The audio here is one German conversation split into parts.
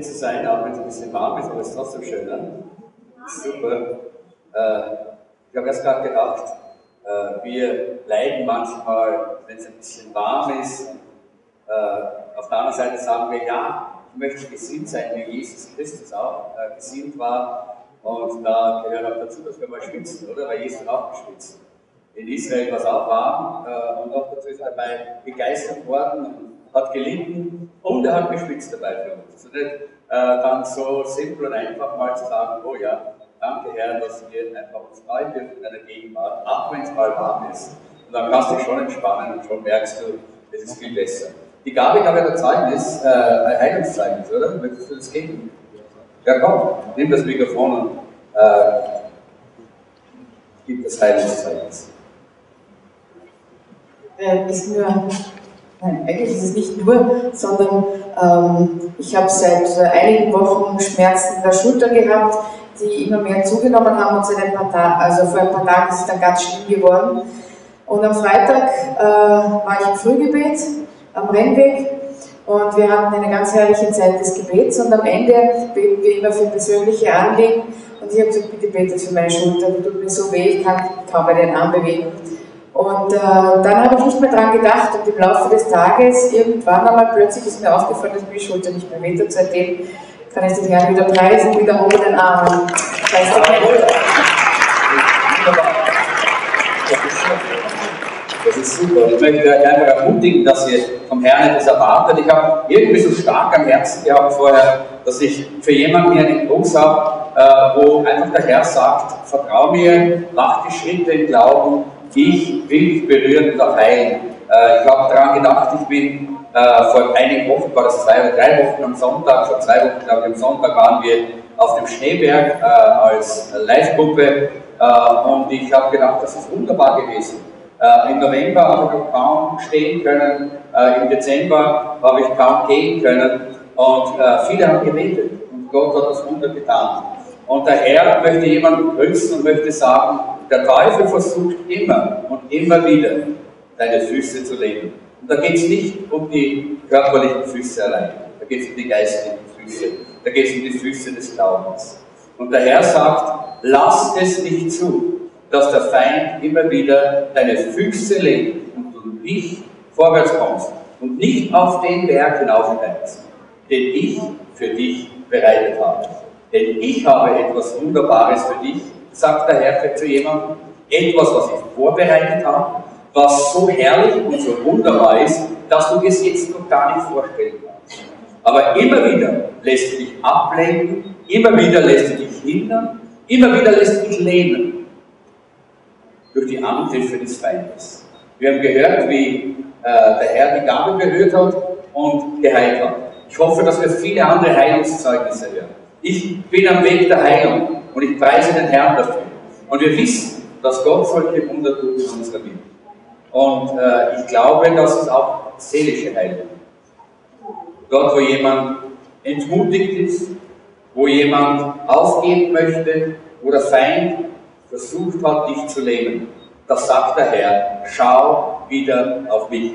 hier zu sein, auch wenn es ein bisschen warm ist, aber es ist trotzdem schön. Ne? Super. Äh, ich habe erst gerade gedacht, äh, wir leiden manchmal, wenn es ein bisschen warm ist. Äh, auf der anderen Seite sagen wir, ja, ich möchte gesinnt sein, wie Jesus Christus auch äh, gesinnt war. Und da gehört auch dazu, dass wir mal schwitzen, oder? Weil Jesus auch geschwitzt. In Israel war es auch warm äh, und auch dazu ist er dabei begeistert worden hat gelitten und er hat geschwitzt dabei für uns. Also nicht äh, dann so simpel und einfach mal zu sagen, oh ja, danke Herr, dass wir einfach uns freuen dürfen in deiner Gegenwart, auch wenn es mal warm ist. Und dann kannst du dich schon entspannen und schon merkst du, es ist viel besser. Die Gabe, glaube ich, der Zeugnis, äh, ein Heilungszeugnis, oder? Möchtest du das geben? Ja, komm, nimm das Mikrofon und äh, gib das Heilungszeugnis. Äh, ist nur Nein, eigentlich ist es nicht nur, sondern ähm, ich habe seit einigen Wochen Schmerzen in der Schulter gehabt, die immer mehr zugenommen haben und seit ein paar Tagen, also vor ein paar Tagen ist es dann ganz schlimm geworden. Und am Freitag äh, war ich im Frühgebet am Rennweg und wir hatten eine ganz herrliche Zeit des Gebets und am Ende beten wir immer für persönliche Anliegen und ich habe gesagt, bitte betet für meine Schulter, die tut mir so weh, ich kann kaum bei den Arm bewegen. Und äh, dann habe ich nicht mehr dran gedacht und im Laufe des Tages, irgendwann einmal plötzlich ist mir aufgefallen, dass mir die Schulter nicht mehr wehtut. Seitdem kann ich den Herrn wieder preisen, wieder hoch den Armen. Das heißt, Das ist super. Ich möchte euch einfach ermutigen, dass ihr vom Herrn etwas erwartet. Ich habe irgendwie so stark am Herzen gehabt vorher, dass ich für jemanden hier einen Impuls habe, äh, wo einfach der Herr sagt, vertrau mir, mach die Schritte im Glauben ich will dich berühren und auch heilen. Äh, ich habe daran gedacht, ich bin äh, vor einigen Wochen, war das zwei oder drei Wochen am Sonntag, vor zwei Wochen glaube ich am Sonntag waren wir auf dem Schneeberg äh, als Live-Gruppe äh, und ich habe gedacht, das ist wunderbar gewesen. Äh, Im November habe ich kaum stehen können, äh, im Dezember habe ich kaum gehen können und viele haben gebetet und Gott hat das Wunder getan. Und der Herr möchte jemanden grüßen und möchte sagen, der Teufel versucht immer und immer wieder, deine Füße zu legen. Und da geht es nicht um die körperlichen Füße allein, da geht es um die geistlichen Füße, da geht es um die Füße des Glaubens. Und der Herr sagt, lass es nicht zu, dass der Feind immer wieder deine Füße legt und du nicht vorwärts kommst und nicht auf den Berg hinaufsteigst, den ich für dich bereitet habe. Denn ich habe etwas Wunderbares für dich sagt der Herr zu jemandem, etwas, was ich vorbereitet habe, was so herrlich und so wunderbar ist, dass du es jetzt noch gar nicht vorstellen kannst. Aber immer wieder lässt du dich ablenken, immer wieder lässt du dich hindern, immer wieder lässt du dich lehnen durch die Angriffe des Feindes. Wir haben gehört, wie äh, der Herr die Gabe berührt hat und geheilt hat. Ich hoffe, dass wir viele andere Heilungszeugnisse hören. Ich bin am Weg der Heilung. Und ich preise den Herrn dafür. Und wir wissen, dass Gott solche Wunder tut in unserer Welt. Und äh, ich glaube, dass es auch seelische Heilung. Dort, wo jemand entmutigt ist, wo jemand aufgeben möchte, wo der Feind versucht hat, dich zu lähmen, das sagt der Herr, schau wieder auf mich.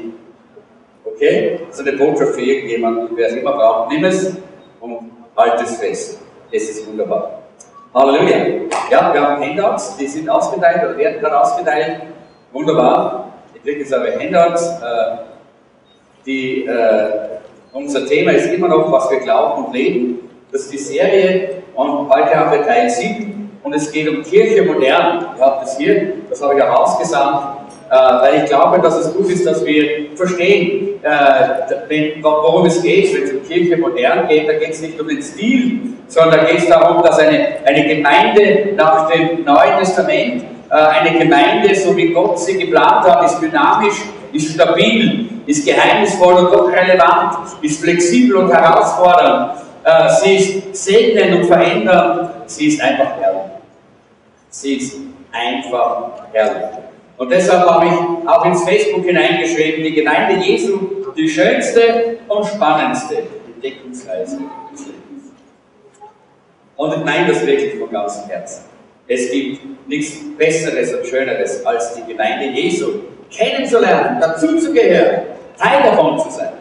Okay? Das ist eine Botschaft für irgendjemanden, wer es immer braucht, nimm es und halt es fest. Es ist wunderbar. Halleluja. Ja, wir haben Handouts, die sind ausgeteilt oder werden gerade ausgeteilt. Wunderbar. Ich kriege jetzt aber Handouts. Äh, die, äh, unser Thema ist immer noch, was wir glauben und leben. Das ist die Serie und heute haben wir Teil 7 und es geht um Kirche modern. Ihr habt es hier, das habe ich auch ausgesandt. Äh, weil ich glaube, dass es gut ist, dass wir verstehen, äh, worum es geht, wenn es um Kirche modern geht. Da geht es nicht um den Stil, sondern da geht es darum, dass eine, eine Gemeinde nach dem Neuen Testament, äh, eine Gemeinde, so wie Gott sie geplant hat, ist dynamisch, ist stabil, ist geheimnisvoll und doch relevant, ist flexibel und herausfordernd. Sie ist segnend und verändernd, sie ist einfach herrlich. Sie ist einfach herrlich. Und deshalb habe ich auch ins Facebook hineingeschrieben, die Gemeinde Jesu, die schönste und spannendste Entdeckungsreise des Lebens. Und ich meine das wirklich von ganzem Herzen. Es gibt nichts Besseres und Schöneres, als die Gemeinde Jesu kennenzulernen, dazuzugehören, Teil davon zu sein.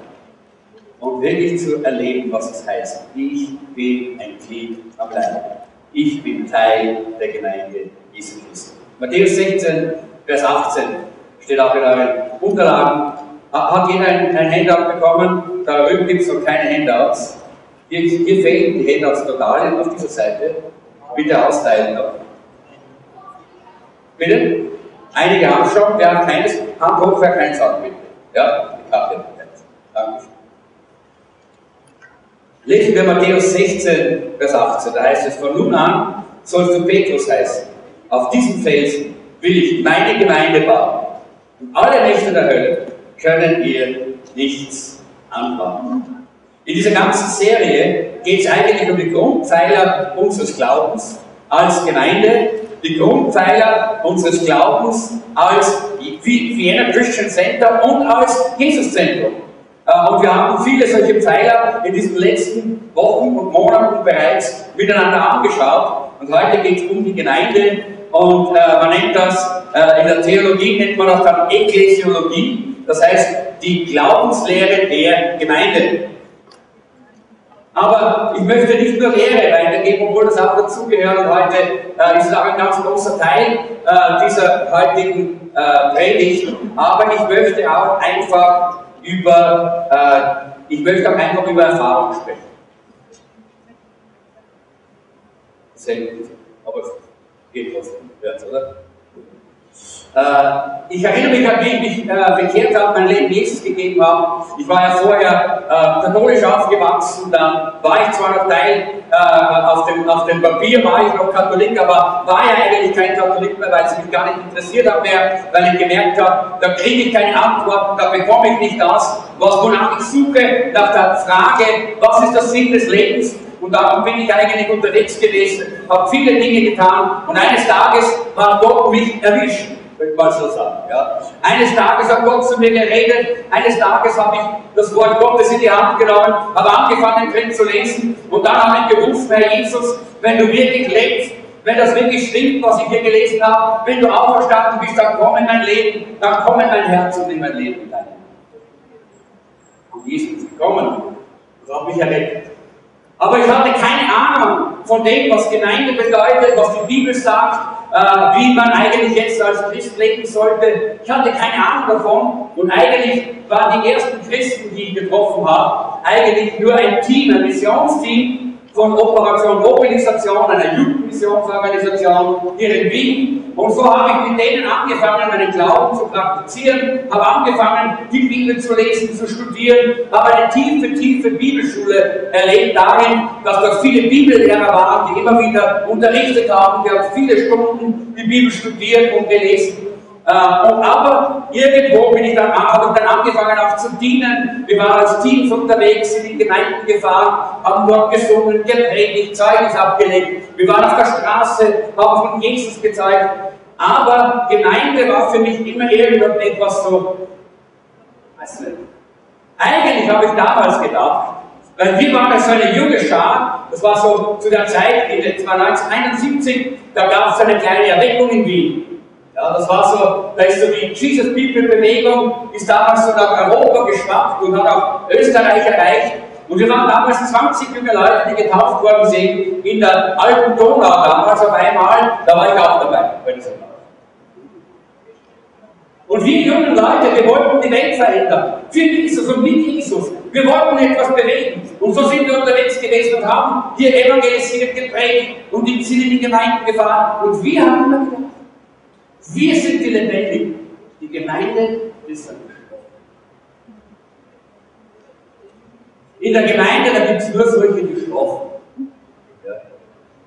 und wirklich zu erleben, was es heißt. Ich bin ein Glied am Leib. Ich bin Teil der Gemeinde Jesu Christi. Matthäus 16, Vers 18 steht auch in euren Unterlagen. Hat jeder ein, ein Handout bekommen? Da drüben gibt es noch keine Handouts. Hier, hier fehlen die Handouts total auf dieser Seite. Bitte austeilen noch. Bitte? Einige haben schon, wer hat keines, Hand hoch, wer keins hat, bitte. Ja, ich habe den Danke. Lesen wir Matthäus 16, Vers 18, da heißt es, von nun an sollst du Petrus heißen. Auf diesem Felsen will ich meine Gemeinde bauen. Und alle Mächte der Hölle können ihr nichts anbauen. In dieser ganzen Serie geht es eigentlich um die Grundpfeiler unseres Glaubens als Gemeinde, die Grundpfeiler unseres Glaubens als Vienna Christian Center und als Jesus-Zentrum. Äh, und wir haben viele solche Pfeiler in diesen letzten Wochen und Monaten bereits miteinander angeschaut. Und heute geht es um die Gemeinde und äh, man nennt das, äh, in der Theologie nennt man das dann Ekklesiologie, das heißt die Glaubenslehre der Gemeinde. Aber ich möchte nicht nur Lehre weitergeben, obwohl das auch dazugehört und heute äh, ist es auch ein ganz großer Teil äh, dieser heutigen äh, Predigt. Aber ich möchte auch einfach über, äh, ich möchte auch einfach über Erfahrung sprechen. Sehr gut, aber geht trotzdem, oder? Äh, ich erinnere mich, an wie ich mich äh, bekehrt habe, mein Leben Jesus gegeben habe. Ich war ja vorher äh, katholisch aufgewachsen, dann war ich zwar noch Teil, äh, auf, dem, auf dem Papier war ich noch Katholik, aber war ja eigentlich kein Katholik mehr, weil es mich gar nicht interessiert hat mehr, weil ich gemerkt habe, da kriege ich keine Antworten, da bekomme ich nicht das, was wonach ich suche, nach der Frage, was ist der Sinn des Lebens? Und darum bin ich eigentlich unterwegs gewesen, habe viele Dinge getan und eines Tages hat Gott mich erwischt könnte man so sagen. Ja. Eines Tages hat Gott zu mir geredet, eines Tages habe ich das Wort Gottes in die Hand genommen, habe angefangen drin zu lesen und dann habe ich gewusst, Herr Jesus, wenn du wirklich lebst, wenn das wirklich stimmt, was ich hier gelesen habe, wenn du auferstanden bist, dann komm in mein Leben, dann komm in mein Herz und in mein Leben hinein. Und Jesus ist gekommen und hat mich errettet. Aber ich hatte keine Ahnung von dem, was Gemeinde bedeutet, was die Bibel sagt, äh, wie man eigentlich jetzt als Christ leben sollte. Ich hatte keine Ahnung davon und eigentlich waren die ersten Christen, die ich getroffen habe, eigentlich nur ein Team, ein Missionsteam, von Operation Mobilisation, einer Jugendmissionsorganisation hier in Wien. Und so habe ich mit denen angefangen, meinen Glauben zu praktizieren, habe angefangen, die Bibel zu lesen, zu studieren, habe eine tiefe, tiefe Bibelschule erlebt darin, dass dort viele Bibellehrer waren, die immer wieder unterrichtet haben. Wir haben viele Stunden die Bibel studiert und gelesen. Äh, aber irgendwo bin ich dann, habe ich dann angefangen auch zu dienen. Wir waren als Teams unterwegs, sind in Gemeinden gefahren, haben dort gesungen, gepredigt, Zeugnis abgelegt. Wir waren auf der Straße, haben von Jesus gezeigt. Aber Gemeinde war für mich immer irgendetwas so, weißt du, eigentlich habe ich damals gedacht, weil wir waren so eine junge Schar, das war so zu der Zeit, das war 1971, da gab es eine kleine Erweckung in Wien. Ja, das war so, da ist so die Jesus People Bewegung, ist damals so nach Europa geschwappt und hat auch Österreich erreicht. Und wir waren damals 20 junge Leute, die getauft worden sind in der alten Donau damals auf einmal, da war ich auch dabei, ich so Und wir jungen Leute, wir wollten die Welt verändern. Für Jesus und mit Jesus. Wir wollten etwas bewegen. Und so sind wir unterwegs gewesen und haben hier evangelisiert, gepredigt und sind in die Gemeinden gefahren. Und wir haben immer gedacht, wir sind die Lebendigen. Die Gemeinde ist ein In der Gemeinde, da gibt es nur solche, die schlafen.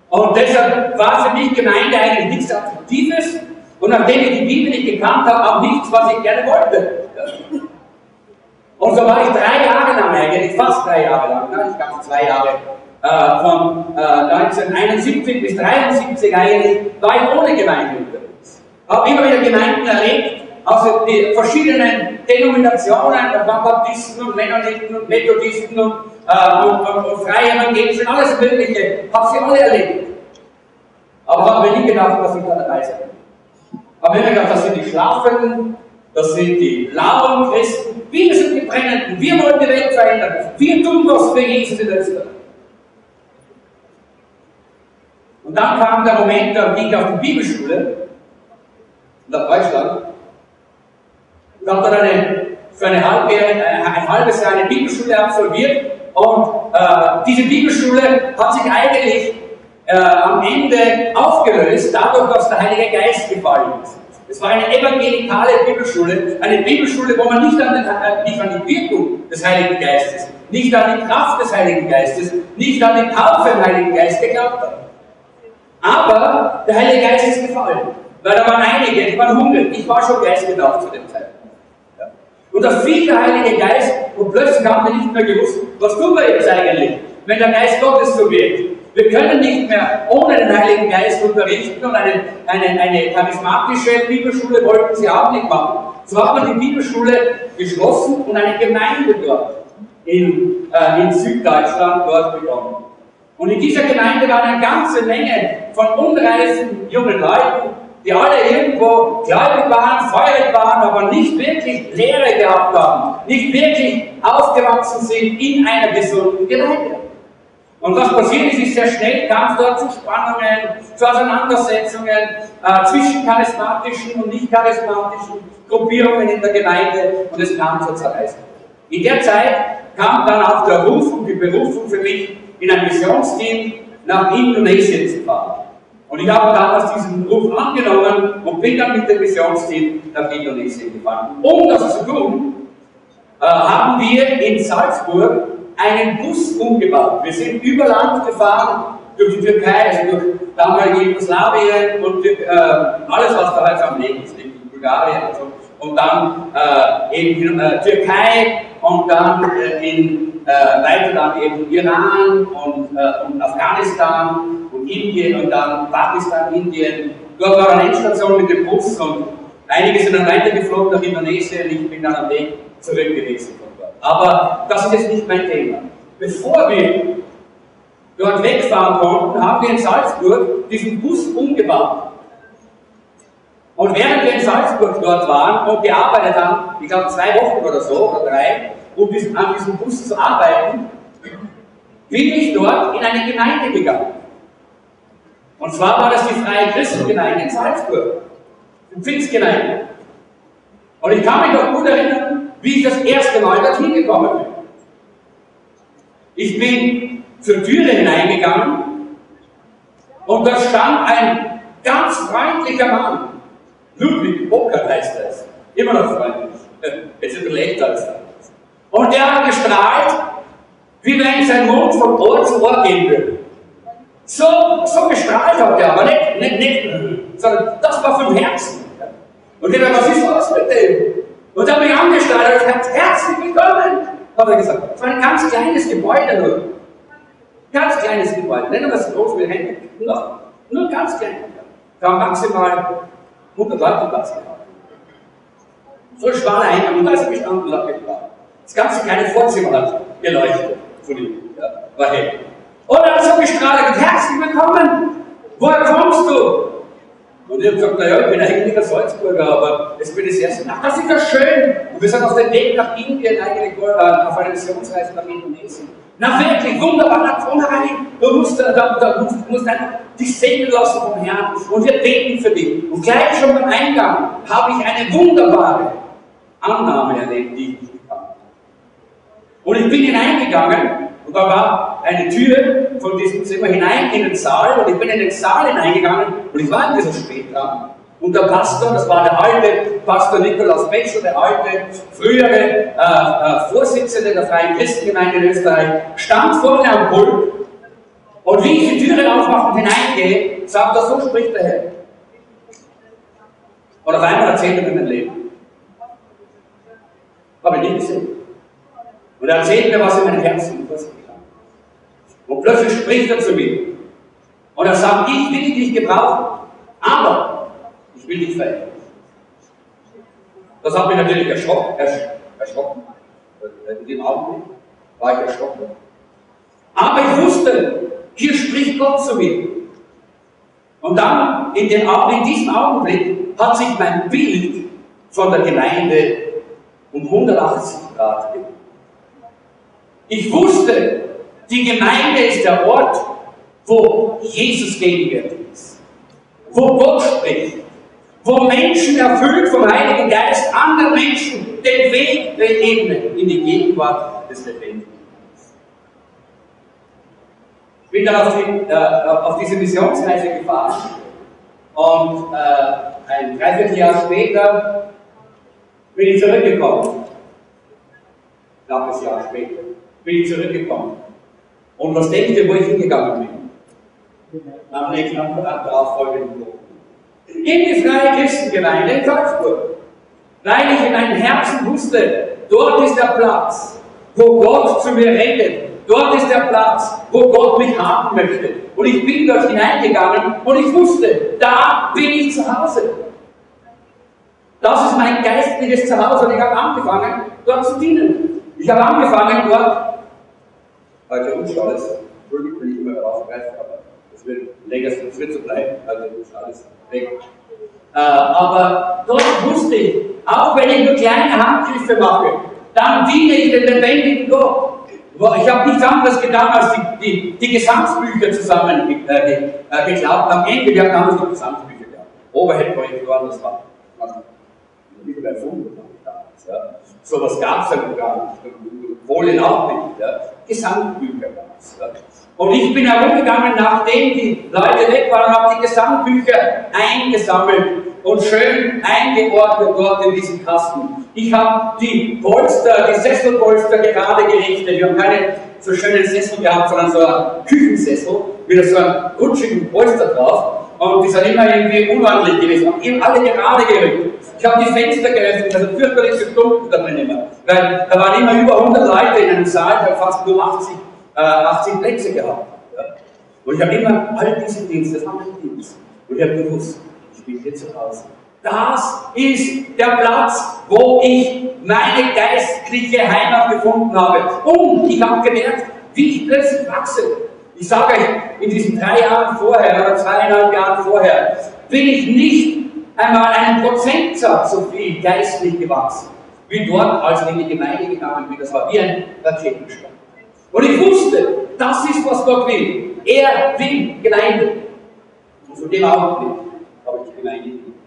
Und deshalb war für mich Gemeinde eigentlich nichts Attraktives und nachdem ich die Bibel nicht gekannt habe, auch nichts, was ich gerne wollte. Und so war ich drei Jahre lang eigentlich, fast drei Jahre lang, ne? ich glaube zwei Jahre, äh, von äh, 1971 bis 1973 eigentlich, war ich ohne Gemeinde habe immer wieder Gemeinden erlebt, also die verschiedenen Denominationen, Baptisten und Mennoniten und Methodisten und, äh, und, und, und Freie Evangelischen, alles Mögliche, habe sie alle erlebt. Aber habe mir nie gedacht, dass ich da dabei sein Habe mir gedacht, das sind die Schlafenden, Das sind die lauen Christen. Wir sind die Brennenden. Wir wollen die Welt verändern. Wir tun was für Jesus in Österreich. Und dann kam der Moment, da ging ich auf die Bibelschule der Deutschland und habe dann eine, für eine halbe, ein halbes Jahr eine Bibelschule absolviert. Und äh, diese Bibelschule hat sich eigentlich äh, am Ende aufgelöst, dadurch, dass der Heilige Geist gefallen ist. Es war eine evangelikale Bibelschule, eine Bibelschule, wo man nicht an, den, äh, nicht an die Wirkung des Heiligen Geistes, nicht an die Kraft des Heiligen Geistes, nicht an die Taufe im Heiligen Geist geglaubt hat. Aber der Heilige Geist ist gefallen, weil da waren einige, die waren hungrig. Ich war schon geistgetauft zu dem Zeitpunkt. Und da fiel der Heilige Geist und plötzlich haben wir nicht mehr gewusst, was tun wir jetzt eigentlich, wenn der Geist Gottes so wirkt. Wir können nicht mehr ohne den Heiligen Geist unterrichten und eine, eine, eine charismatische Bibelschule wollten sie auch nicht machen. So hat man die Bibelschule geschlossen und eine Gemeinde dort in, äh, in Süddeutschland dort begonnen. Und in dieser Gemeinde waren eine ganze Menge von unreisen jungen Leuten, die alle irgendwo gläubig waren, feurig waren, aber nicht wirklich Lehre gehabt haben, nicht wirklich aufgewachsen sind in einer gesunden Gemeinde. Und was passiert ist, ist sehr schnell kam es dort zu Spannungen, zu Auseinandersetzungen äh, zwischen charismatischen und nicht charismatischen Gruppierungen in der Gemeinde und es kam zur Zerreißung. In der Zeit kam dann auch der Ruf und die Berufung für mich, in ein Missionsteam nach Indonesien zu fahren. Und ich habe damals diesen Ruf angenommen und bin dann mit dem Missionsteam nach Indonesien gefahren. Um das zu tun, äh, haben wir in Salzburg einen Bus umgebaut. Wir sind über Land gefahren, durch die Türkei, also durch damalige Jugoslawien und äh, alles, was da halt am Leben ist, Bulgarien und so. Und dann äh, in äh, Türkei und dann äh, in, äh, weiter dann eben Iran und, und Afghanistan Indien und dann Pakistan, Indien. Dort war eine Endstation mit dem Bus und einige sind dann weitergeflogen nach Indonesien. Ich bin dann am Weg zurück gewesen. Aber das ist jetzt nicht mein Thema. Bevor wir dort wegfahren konnten, haben wir in Salzburg diesen Bus umgebaut. Und während wir in Salzburg dort waren und gearbeitet haben, ich glaube zwei Wochen oder so, oder drei, um an diesem Bus zu arbeiten, bin ich dort in eine Gemeinde gegangen. Und zwar war das die Freie Christengemeinde in Salzburg, die Pfingstgemeinde. Und ich kann mich noch gut erinnern, wie ich das erste Mal dorthin gekommen bin. Ich bin zur Türe hineingegangen und da stand ein ganz freundlicher Mann. Ludwig Bockert heißt es. Immer noch freundlich. Jetzt überlegt er es. Und der hat gestrahlt, wie wenn sein Mund von Ohr zu Ohr gehen würde. So, so gestrahlt hat er, aber nicht, nicht, nicht, sondern das war vom Herzen. Und ich dachte, was ist los mit dem? Und dann bin ich angestrahlt und gesagt, herzlich willkommen, hat er gesagt. Es war ein ganz kleines Gebäude nur. Ganz kleines Gebäude, nicht nur so groß wie Hände. Nur, nur ganz klein. Da haben maximal 100 Leute Platz gehabt. So schmaler Eingang, und da ist er gestanden und hat gebracht. Das ganze kleine Vorzimmer hat geleuchtet von ihm. Ja, war hell. Und er hat so gestrahlt herzlich willkommen. Woher kommst du? Und ich habe gesagt, naja, ich bin eigentlich ein Salzburger, aber jetzt bin das erste. Ach, das ist ja schön. Und wir sind auf dem Weg nach Indien, eigentlich äh, auf einer Missionsreise nach Indonesien. Na wirklich, wunderbar, da komm rein. Du musst, da, da, musst, musst einfach dich segnen lassen vom Herrn. Und wir beten für dich. Und gleich schon beim Eingang habe ich eine wunderbare Annahme erlebt, die ich nicht kann. Und ich bin hineingegangen und da war eine Tür von diesem Zimmer hinein in den Saal und ich bin in den Saal hineingegangen und ich war ein bisschen spät dran. Und der Pastor, das war der alte Pastor Nikolaus Betschel, der alte, frühere äh, äh, Vorsitzende der Freien Christengemeinde in Österreich, stand vorne am Pult und wie ich die Türe aufmache und hineingehe, sagt er, so spricht der Herr. Und auf einmal erzählt er mir mein Leben. Habe ich nie gesehen. Und er erzählt mir, was in meinem Herzen passiert. Und plötzlich spricht er zu mir. Und er sagt, ich will dich gebrauchen, aber ich will dich verändern. Das hat mich natürlich erschrocken. erschrocken. In dem Augenblick war ich erschrocken. Aber ich wusste, hier spricht Gott zu mir. Und dann, in, dem, in diesem Augenblick, hat sich mein Bild von der Gemeinde um 180 Grad gedreht. Ich wusste, die Gemeinde ist der Ort, wo Jesus gegenwärtig ist, wo Gott spricht, wo Menschen erfüllt vom Heiligen Geist anderen Menschen den Weg ebnen in die Gegenwart des Lebendigen. Ich bin dann auf, die, äh, auf diese Missionsreise gefahren und äh, ein Dreivierteljahr später bin ich zurückgekommen. Knappes Jahr später bin ich zurückgekommen. Und was denkt ihr, wo ich hingegangen bin? Am nächsten, am darauffolgenden Wochen. In die Freie Christengemeinde in Salzburg. Weil ich in meinem Herzen wusste, dort ist der Platz, wo Gott zu mir redet. Dort ist der Platz, wo Gott mich haben möchte. Und ich bin dort hineingegangen und ich wusste, da bin ich zu Hause. Das ist mein geistliches Zuhause und ich habe angefangen, dort zu dienen. Ich habe angefangen, dort weil für uns alles, Entschuldigung, wenn ich immer rausgreife, aber es wird länger, es wird so bleiben, also ist alles weg. Äh, aber dort wusste ich, auch wenn ich nur kleine Handgriffe mache, dann diene ich dem lebendigen Gott. Ich habe nichts anderes getan, als die, die, die Gesamtsbücher zusammen äh, äh. Am Ende, wir haben damals noch Gesamtsbücher gehabt. Overhead-Projektoren, das war, das war nicht mehr erfunden damals. So was gab es ja gar nicht. Polen auch nicht. Ja. Gesamtbücher gab es. Ja. Und ich bin herumgegangen, nachdem die Leute weg waren, habe die Gesamtbücher eingesammelt und schön eingeordnet dort in diesen Kasten. Ich habe die Polster, die Sesselpolster gerade gerichtet. Wir haben keine so schönen Sessel gehabt, sondern so einen Küchensessel mit so einem rutschigen Polster drauf. Und die sind immer irgendwie unordentlich gewesen, haben eben alle gerade gerückt. Ich habe die Fenster geöffnet, also fürchterlich gestunken da drin immer. Weil da waren immer über 100 Leute in einem Saal, der fast nur 80, äh, 80 Plätze gehabt. Ja. Und ich habe immer all diese Dienste, das war mein Dienst. Und ich habe gewusst, ich bin hier zu Hause. Das ist der Platz, wo ich meine geistliche Heimat gefunden habe. Und ich habe gemerkt, wie ich plötzlich wachse. Ich sage euch, in diesen drei Jahren vorher oder zweieinhalb Jahren vorher bin ich nicht einmal einen Prozentsatz so viel geistlich gewachsen, wie dort, als ich in die Gemeinde gegangen bin. Das war wie ein Raketenstart. Und ich wusste, das ist, was Gott will. Er will Gemeinde. Und von dem Augenblick habe ich Gemeinde geliebt.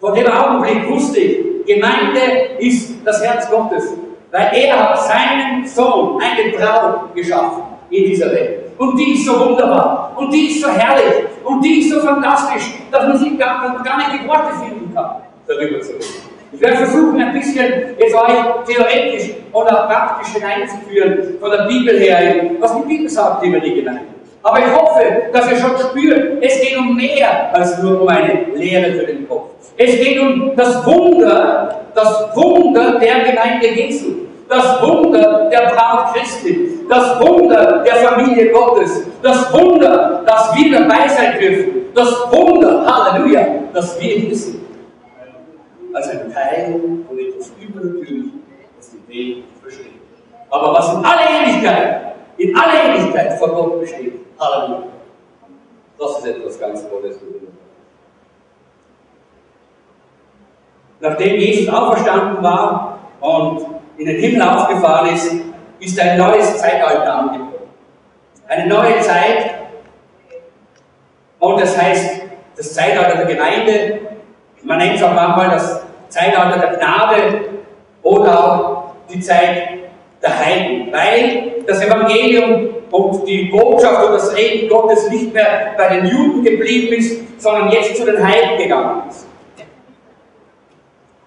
Von dem Augenblick wusste ich, Gemeinde ist das Herz Gottes. Weil er hat seinen Sohn, eine Braut geschaffen in dieser Welt. Und die ist so wunderbar. Und die ist so herrlich. Und die ist so fantastisch, dass man sich gar, gar nicht die Worte finden kann, darüber zu reden. Ich werde versuchen, ein bisschen jetzt euch theoretisch oder praktisch hineinzuführen, von der Bibel her, was die Bibel sagt über die Gemeinde. Aber ich hoffe, dass ihr schon spürt, es geht um mehr als nur um eine Lehre für den Kopf. Es geht um das Wunder, das Wunder der Gemeinde Jesu das Wunder der Braut Christi, das Wunder der Familie Gottes, das Wunder, dass wir dabei sein dürfen, das Wunder, Halleluja, dass wir hier sind. Als ein Teil von etwas Übernatürlichem, das die Welt versteht. Aber was in aller Ewigkeit, in aller Ewigkeit vor Gott besteht, Halleluja. Das ist etwas ganz Tolles. Nachdem Jesus auferstanden war und in den Himmel aufgefahren ist, ist ein neues Zeitalter angebrochen. Eine neue Zeit, und das heißt das Zeitalter der Gemeinde, man nennt es auch manchmal das Zeitalter der Gnade oder auch die Zeit der Heiden, weil das Evangelium und die Botschaft und das Reden Gottes nicht mehr bei den Juden geblieben ist, sondern jetzt zu den Heiden gegangen ist.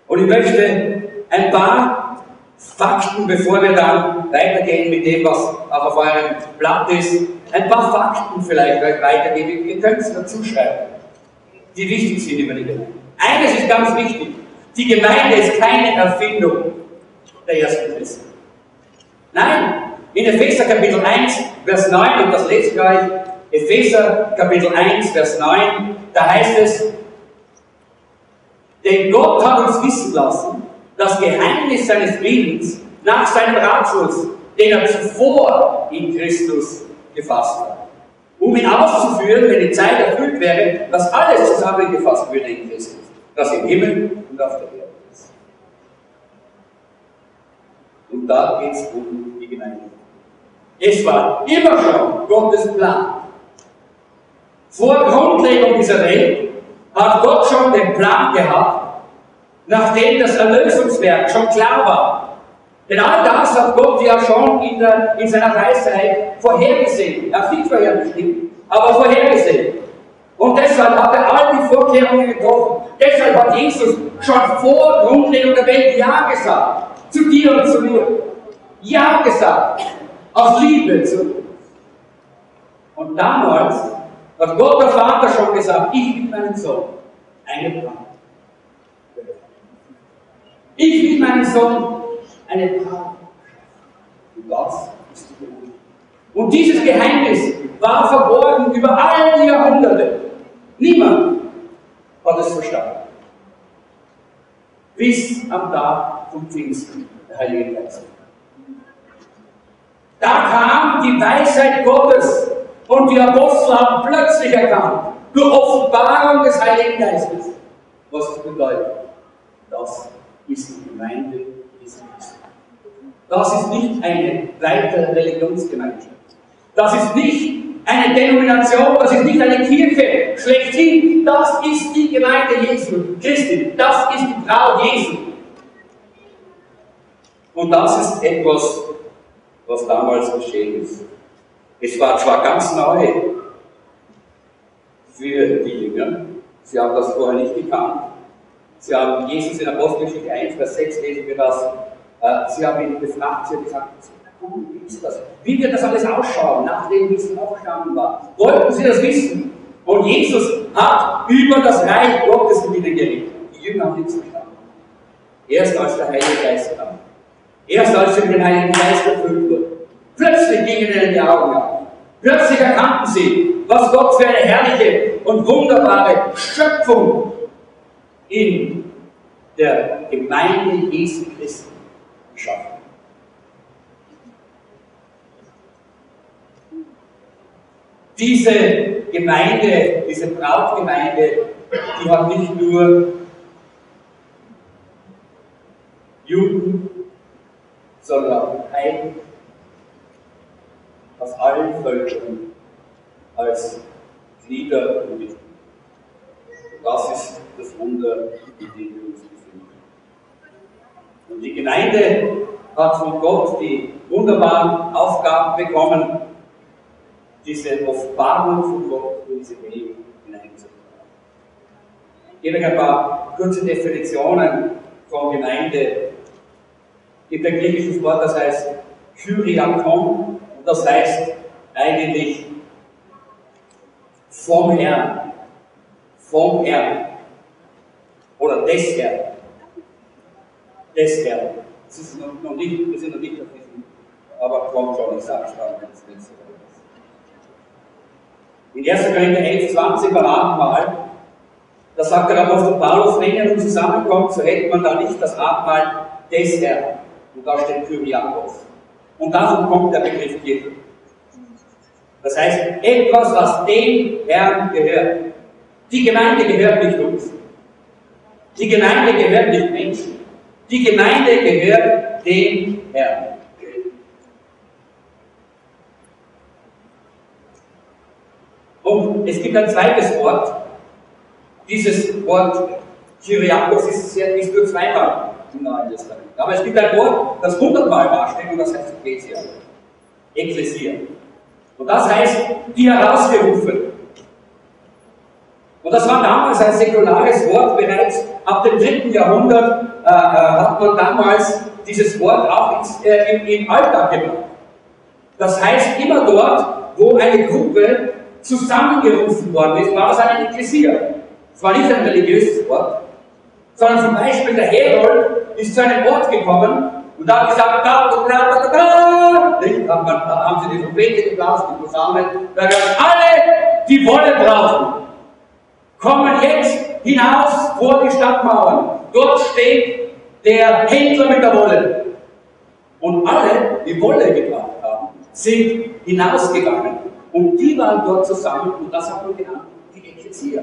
Und ich möchte ein paar Fakten, bevor wir dann weitergehen mit dem, was auch auf eurem Blatt ist. Ein paar Fakten vielleicht euch weitergeben. Ihr könnt es dazu schreiben, die wichtig sind über die Gemeinde. Eines ist ganz wichtig. Die Gemeinde ist keine Erfindung der ersten Christen. Nein, in Epheser Kapitel 1, Vers 9, und das lese ich euch, Epheser Kapitel 1, Vers 9, da heißt es, denn Gott hat uns wissen lassen, das Geheimnis seines Willens nach seinem Ratschluss, den er zuvor in Christus gefasst hat. Um ihn auszuführen, wenn die Zeit erfüllt wäre, dass alles zusammengefasst würde in Christus, das im Himmel und auf der Erde Und da geht es um die Gemeinde. Es war immer schon Gottes Plan. Vor Grundlegung dieser Welt hat Gott schon den Plan gehabt, nachdem das Erlösungswerk schon klar war. Denn all das hat Gott ja schon in, der, in seiner Weisheit vorhergesehen. Er hat nicht vorherbestimmt, aber vorhergesehen. Und deshalb hat er all die Vorkehrungen getroffen. Deshalb hat Jesus schon vor Grundlegung der Welt Ja gesagt. Zu dir und zu mir. Ja gesagt. Aus Liebe zu uns. Und damals hat Gott der Vater schon gesagt, ich will meinen Sohn eine Braut. Ich will meinen Sohn eine Braut. Und das ist die Gemeinde. Und dieses Geheimnis war verborgen über all die Jahrhunderte. Niemand hat es verstanden. Bis am Tag vom Pfingsten, der Heilige Geist. Da kam die Weisheit Gottes und die Apostel haben plötzlich erkannt, durch Offenbarung des Heiligen Geistes, was es bedeutet. Das ist die Gemeinde Jesu Christi. Das ist nicht eine weitere Religionsgemeinschaft. Das ist nicht eine Denomination, das ist nicht eine Kirche schlechthin. Das ist die Gemeinde Jesu Christi. Das ist die Braut Jesu. Und das ist etwas, was damals geschehen ist. Es war zwar ganz neu für die Jünger, sie haben das vorher nicht gekannt. Sie haben Jesus in Apostelgeschichte 1, Vers 6 lesen wir das. Äh, sie haben ihn befragt, sie haben gesagt, wie ist das? Wie wird das alles ausschauen, nachdem Jesus aufgestanden war? Wollten sie das wissen? Und Jesus hat über das Reich Gottes ihnen geredet. Die Jünger haben nichts verstanden. Erst als der Heilige Geist kam. Erst als sie mit dem Heiligen Geist erfüllt wurden. Plötzlich gingen ihnen die Augen auf. Plötzlich erkannten sie, was Gott für eine herrliche und wunderbare Schöpfung in der Gemeinde Jesu Christi geschaffen hat. Diese Gemeinde, diese Brautgemeinde, die hat nicht nur Juden, sondern Heiden aus allen Völkern als Glieder Mitglieder. Das ist das Wunder, in dem wir uns befinden. Und die Gemeinde hat von Gott die wunderbaren Aufgaben bekommen, diese Offenbarung von Gott in diese Welt hineinzubringen. Ich gebe ein paar kurze Definitionen von Gemeinde. Gibt ein griechisches Wort, das heißt Kyriakon, und das heißt eigentlich vom Herrn. Vom Herrn. Oder des Herrn. Des Herrn. Das ist noch, nicht, wir sind noch nicht auf diesem, aber kommt schon, ich sage es dann, wenn es so ist. In 1. Korinther 11, 20 beim Abendmahl, da sagt der Apostel Paulus, wenn ihr nun zusammenkommt, so hätte man da nicht das Abendmahl des Herrn. Und da steht Kyriakos. Und davon kommt der Begriff Kirche. Das heißt, etwas, was dem Herrn gehört. Die Gemeinde gehört nicht uns. Die Gemeinde gehört nicht Menschen. Die Gemeinde gehört dem Herrn. Und es gibt ein zweites Wort. Dieses Wort Kyriakos ist, ist nur zweimal im Neuen Testament. Aber es gibt ein Wort, das hundertmal dasteht und das heißt Ecclesia. Ekklesia. Und das heißt, die herausgerufen. Und das war damals ein säkulares Wort, bereits ab dem dritten Jahrhundert äh, äh, hat man damals dieses Wort auch ins, äh, im, im Alltag gebracht. Das heißt, immer dort, wo eine Gruppe zusammengerufen worden ist, war das eine Ekklesia. Es war nicht ein religiöses Wort, sondern zum Beispiel der Herold ist zu einem Ort gekommen und hat gesagt, da, da, da, da, da, haben sie die Trompete geblasen, die Posaune, da haben alle, die Wolle brauchen, kommen jetzt hinaus vor die Stadtmauern. Dort steht der Händler mit der Wolle. Und alle, die Wolle gebracht haben, sind hinausgegangen. Und die waren dort zusammen und das hat man genannt, die Ekklesia.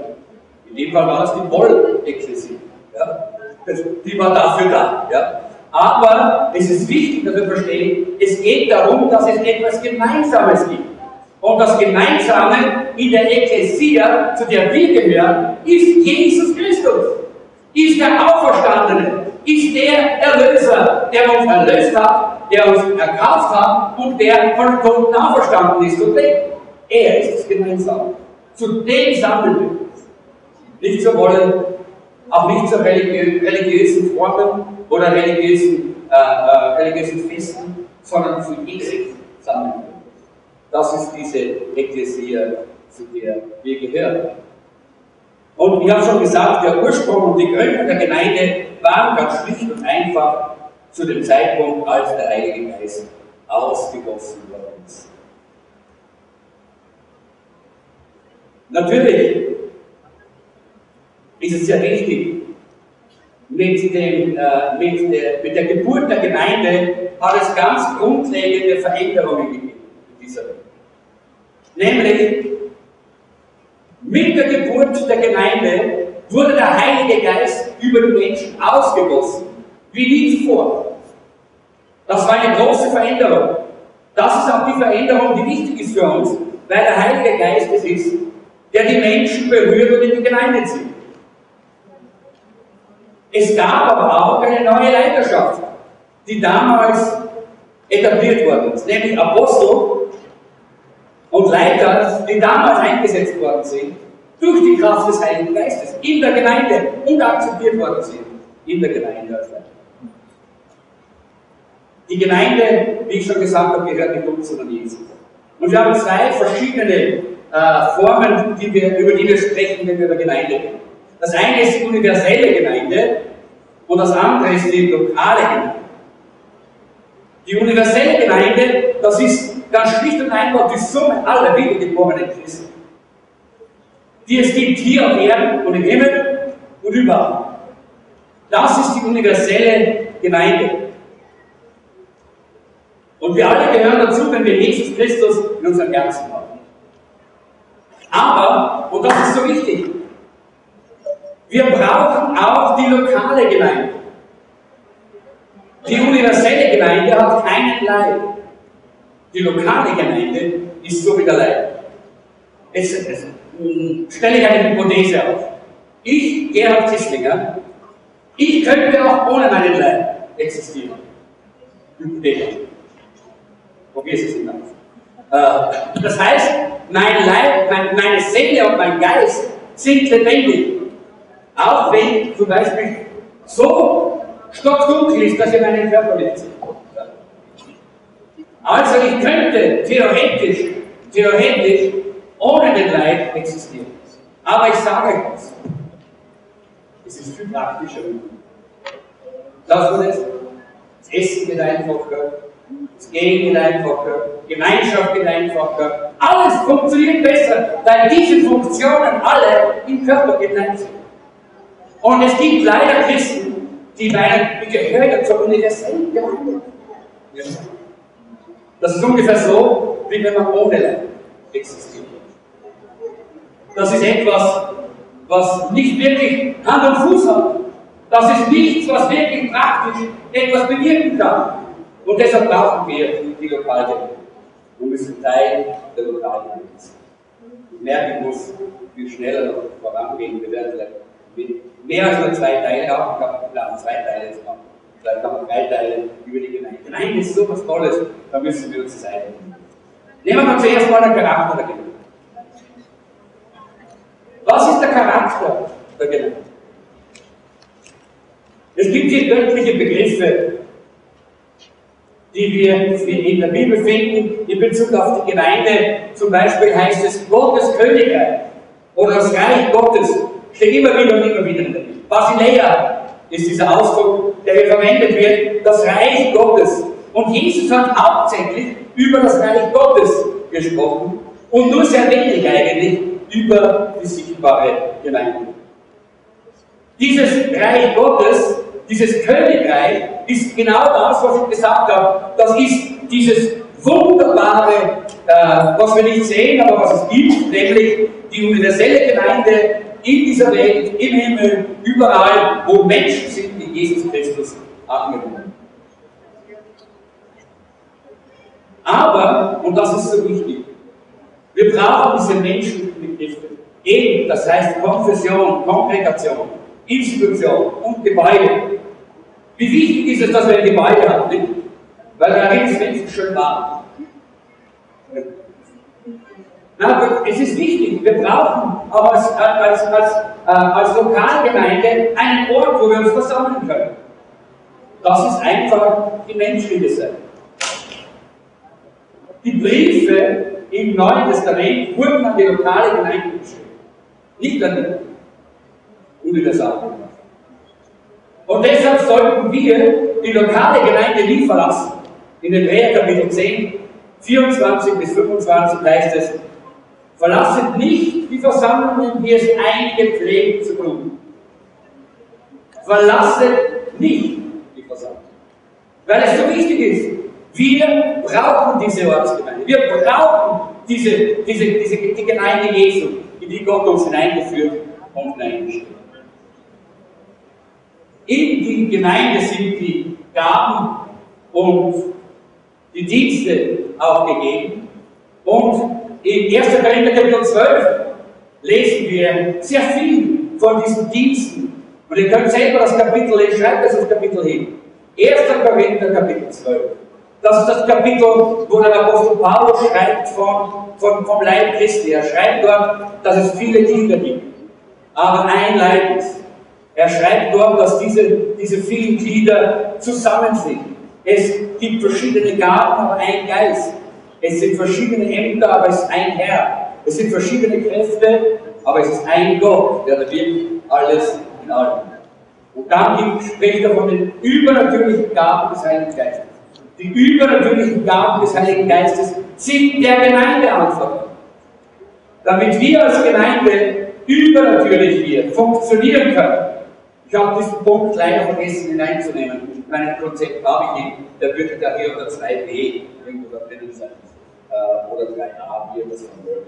In dem Fall war das die Woll-Ekklesia. Ja? Die war dafür da. Ja? Aber es ist wichtig, dass wir verstehen, es geht darum, dass es etwas Gemeinsames gibt. Und das Gemeinsame in der Ekklesia, zu der wir gehören, ist Jesus Christus. Ist der Auferstandene, ist der Erlöser, der uns erlöst hat, der uns erkauft hat und der von Toten auferstanden ist und lebt. Er ist das Gemeinsame. Zu dem sammeln wir uns. Nicht zu wollen, auch nicht zu religiö religiösen Formen oder religiösen, äh, äh, religiösen Festen, sondern zu Jesus sammeln das ist diese Ekklesia, zu der wir gehören. Und ich habe schon gesagt, der Ursprung und die Gründung der Gemeinde waren ganz schlicht und einfach zu dem Zeitpunkt, als der Heilige Geist ausgegossen worden ist. Natürlich ist es sehr wichtig, mit, dem, äh, mit, der, mit der Geburt der Gemeinde hat es ganz grundlegende Veränderungen gegeben dieser Welt. Nämlich mit der Geburt der Gemeinde wurde der Heilige Geist über die Menschen ausgegossen, wie nie zuvor. Das war eine große Veränderung. Das ist auch die Veränderung, die wichtig ist für uns, weil der Heilige Geist es ist, der die Menschen berührt und in die Gemeinde zieht. Es gab aber auch eine neue Leiterschaft, die damals etabliert worden ist, nämlich Apostel und Leiter, die damals eingesetzt worden sind, durch die Kraft des Heiligen Geistes in der Gemeinde und akzeptiert worden sind in der Gemeinde. Die Gemeinde, wie ich schon gesagt habe, gehört nicht uns, sondern Jesus. Und wir haben zwei verschiedene äh, Formen, die wir, über die wir sprechen, wenn wir über Gemeinde reden. Das eine ist die universelle Gemeinde und das andere ist die lokale Gemeinde. Die universelle Gemeinde, das ist ganz schlicht und einfach die Summe aller wiedergeborenen Christen, die es gibt hier auf Erden und im Himmel und überall. Das ist die universelle Gemeinde. Und wir alle gehören dazu, wenn wir Jesus Christus in unserem Herzen haben. Aber, und das ist so wichtig, wir brauchen auch die lokale Gemeinde. Die universelle Gemeinde hat keinen Leib. Die lokale Gemeinde ist so wie der Leib. Jetzt, jetzt stelle ich eine Hypothese auf. Ich, Gerhard Kisslinger, ich könnte auch ohne meinen Leib existieren. Hypothetisch. Probier es aus. Äh, das heißt, mein Leib, mein, meine Seele und mein Geist sind lebendig. Auch wenn zum Beispiel so stockdunkel ist, dass ihr meinen Körper nicht seht. Also ich könnte theoretisch, theoretisch ohne den Leib existieren. Aber ich sage euch was. Es ist viel praktischer. Glaubst du das? Das Essen geht einfacher, das Gehen geht einfacher, Gemeinschaft geht einfacher. Alles funktioniert besser, weil diese Funktionen alle im Körper gemeint sind. Und es gibt leider Christen, die meinen, wir gehören zur universellen Gemeinde. Das ist ungefähr so, wie wenn man ohne Leib existiert. Das ist etwas, was nicht wirklich Hand und Fuß hat. Das ist nichts, was wirklich praktisch etwas bewirken kann. Und deshalb brauchen wir die Lokalgemeinde. Wir müssen Teil der sein. Ich merke, ich muss viel schneller noch vorangehen. Wir werden vielleicht mehr als nur zwei Teile haben. Ich habe geplant, zwei Teile zu machen. Vielleicht haben wir drei Teile über die Gemeinde. Nein, das ist so was Tolles, da müssen wir uns Zeit nehmen. Nehmen wir zuerst mal den Charakter der Gemeinde. Was ist der Charakter der Gemeinde? Es gibt hier göttliche Begriffe, die wir in der Bibel finden in Bezug auf die Gemeinde. Zum Beispiel heißt es Gottes Königreich oder das Reich Gottes. Steht immer wieder und immer wieder. Basileia ist dieser Ausdruck, der hier verwendet wird, das Reich Gottes. Und Jesus hat hauptsächlich über das Reich Gottes gesprochen und nur sehr wenig eigentlich über die sichtbare Gemeinde. Dieses Reich Gottes, dieses Königreich, ist genau das, was ich gesagt habe. Das ist dieses wunderbare, äh, was wir nicht sehen, aber was es gibt, nämlich die universelle Gemeinde, in dieser Welt, im Himmel, überall, wo Menschen sind, die Jesus Christus angenommen Aber, und das ist so wichtig, wir brauchen diese Menschenbegriffe. Eben, das heißt Konfession, Kongregation, Institution und Gebäude. Wie wichtig ist es, dass wir ein Gebäude haben? Nicht? Weil da gibt es Menschen schön warm. Na, es ist wichtig, wir brauchen aber als, als, als, äh, als Lokalgemeinde einen Ort, wo wir uns versammeln können. Das ist einfach die menschliche Seite. Die Briefe im Neuen Testament wurden an die lokale Gemeinde geschrieben, nicht an die Universalgemeinde. Und deshalb sollten wir die lokale Gemeinde nie verlassen. In Hebräer Kapitel 10, 24 bis 25 heißt es, verlasset nicht die Versammlungen, wie es einige pflegen zu tun. Verlasset nicht die Versammlung. Weil es so wichtig ist. Wir brauchen diese Ortsgemeinde. Wir brauchen diese, diese, diese die Gemeinde Jesu, in die Gott uns hineingeführt und hineingestellt. In die Gemeinde sind die Gaben und die Dienste auch gegeben. Und in 1. Korinther Kapitel 12 lesen wir sehr viel von diesen Diensten. Und ihr könnt selber das Kapitel lesen, schreibt das Kapitel hin. 1. Korinther Kapitel 12. Das ist das Kapitel, wo der Apostel Paulus schreibt von, von, vom Leib Christi. Er schreibt dort, dass es viele Glieder gibt, aber ein Leib ist. Er schreibt dort, dass diese, diese vielen Glieder zusammen sind. Es gibt verschiedene Gaben, aber ein Geist. Es sind verschiedene Ämter, aber es ist ein Herr. Es sind verschiedene Kräfte, aber es ist ein Gott, der da wirkt alles in allem. Und dann spricht er von den übernatürlichen Gaben des Heiligen Geistes. Die übernatürlichen Gaben des Heiligen Geistes sind der Gemeinde anvertraut. Damit wir als Gemeinde übernatürlich hier funktionieren können. Ich habe diesen Punkt leider vergessen hineinzunehmen. Mein Konzept habe ich nicht. Der würde da hier unter 2b irgendwo da drinnen sein. Äh, oder 3a, wie ihr das wollt.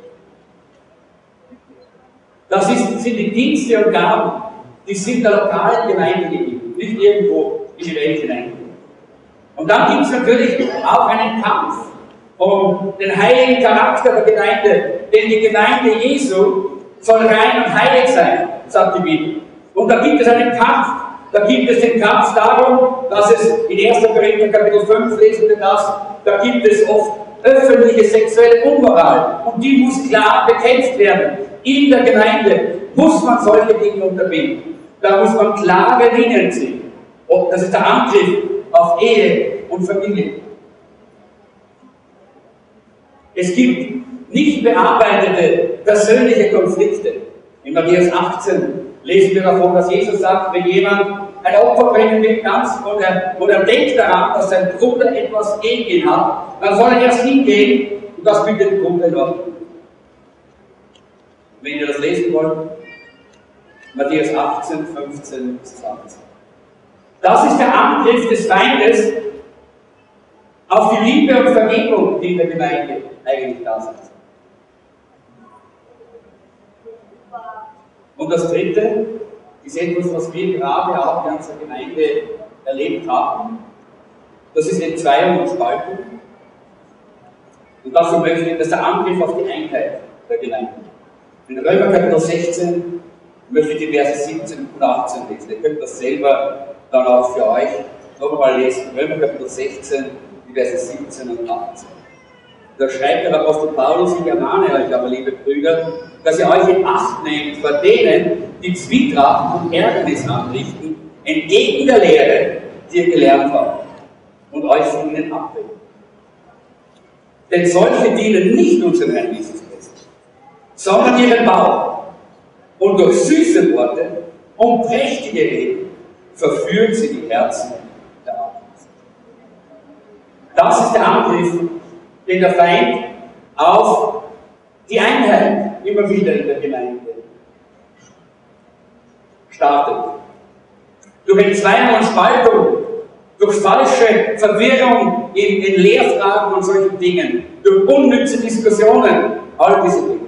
Das ist, sind die Dienste und Gaben, die sind der lokalen Gemeinde gegeben, nicht irgendwo in die Welt hinein. Und dann gibt es natürlich auch einen Kampf um den heiligen Charakter der Gemeinde, denn die Gemeinde Jesu soll rein und heilig sein, sagt die Bibel. Und da gibt es einen Kampf. Da gibt es den Kampf darum, dass es in 1. Korinther Kapitel 5 lesen wir das, da gibt es oft öffentliche sexuelle Unmoral und die muss klar bekämpft werden. In der Gemeinde muss man solche Dinge unterbinden. Da muss man klare Linien ziehen. Und das ist der Angriff auf Ehe und Familie. Es gibt nicht bearbeitete persönliche Konflikte. In Matthäus 18 lesen wir davon, dass Jesus sagt, wenn jemand ein Opfer bringen will, ganz, und er, und er denkt daran, dass sein Bruder etwas gegen ihn hat, dann soll er erst hingehen und das mit dem Bruder Ordnung. Wenn ihr das lesen wollt, Matthäus 18, 15 bis 20. Das ist der Angriff des Feindes auf die Liebe und Vergebung, die in der Gemeinde eigentlich da sind. Und das Dritte ist etwas, was wir gerade auch in unserer Gemeinde erlebt haben. Das ist Entzweiung und Spaltung. Und dazu möchte ich, das ist der Angriff auf die Einheit der Gemeinde. In Römer Kapitel 16 möchte ich die Verse 17 und 18 lesen. Ihr könnt das selber dann auch für euch nochmal lesen. Römer Kapitel 16, die Verse 17 und 18. Da schreibt der Apostel Paulus, ich ermahne euch aber, liebe Brüder, dass ihr euch in Acht nehmt vor denen, die Zwietracht und Ärgernis anrichten, entgegen der Lehre, die ihr gelernt habt, und euch von ihnen abwenden. Denn solche dienen nicht unserem Herrn Jesus Christus, sondern ihren Bauch. Und durch süße Worte und prächtige Reden verführen sie die Herzen der Armen. Das ist der Angriff, den der Feind auf die Einheit immer wieder in der Gemeinde startet. Durch Entzweiung und Spaltung, durch falsche Verwirrung in, in Lehrfragen und solchen Dingen, durch unnütze Diskussionen, all diese Dinge.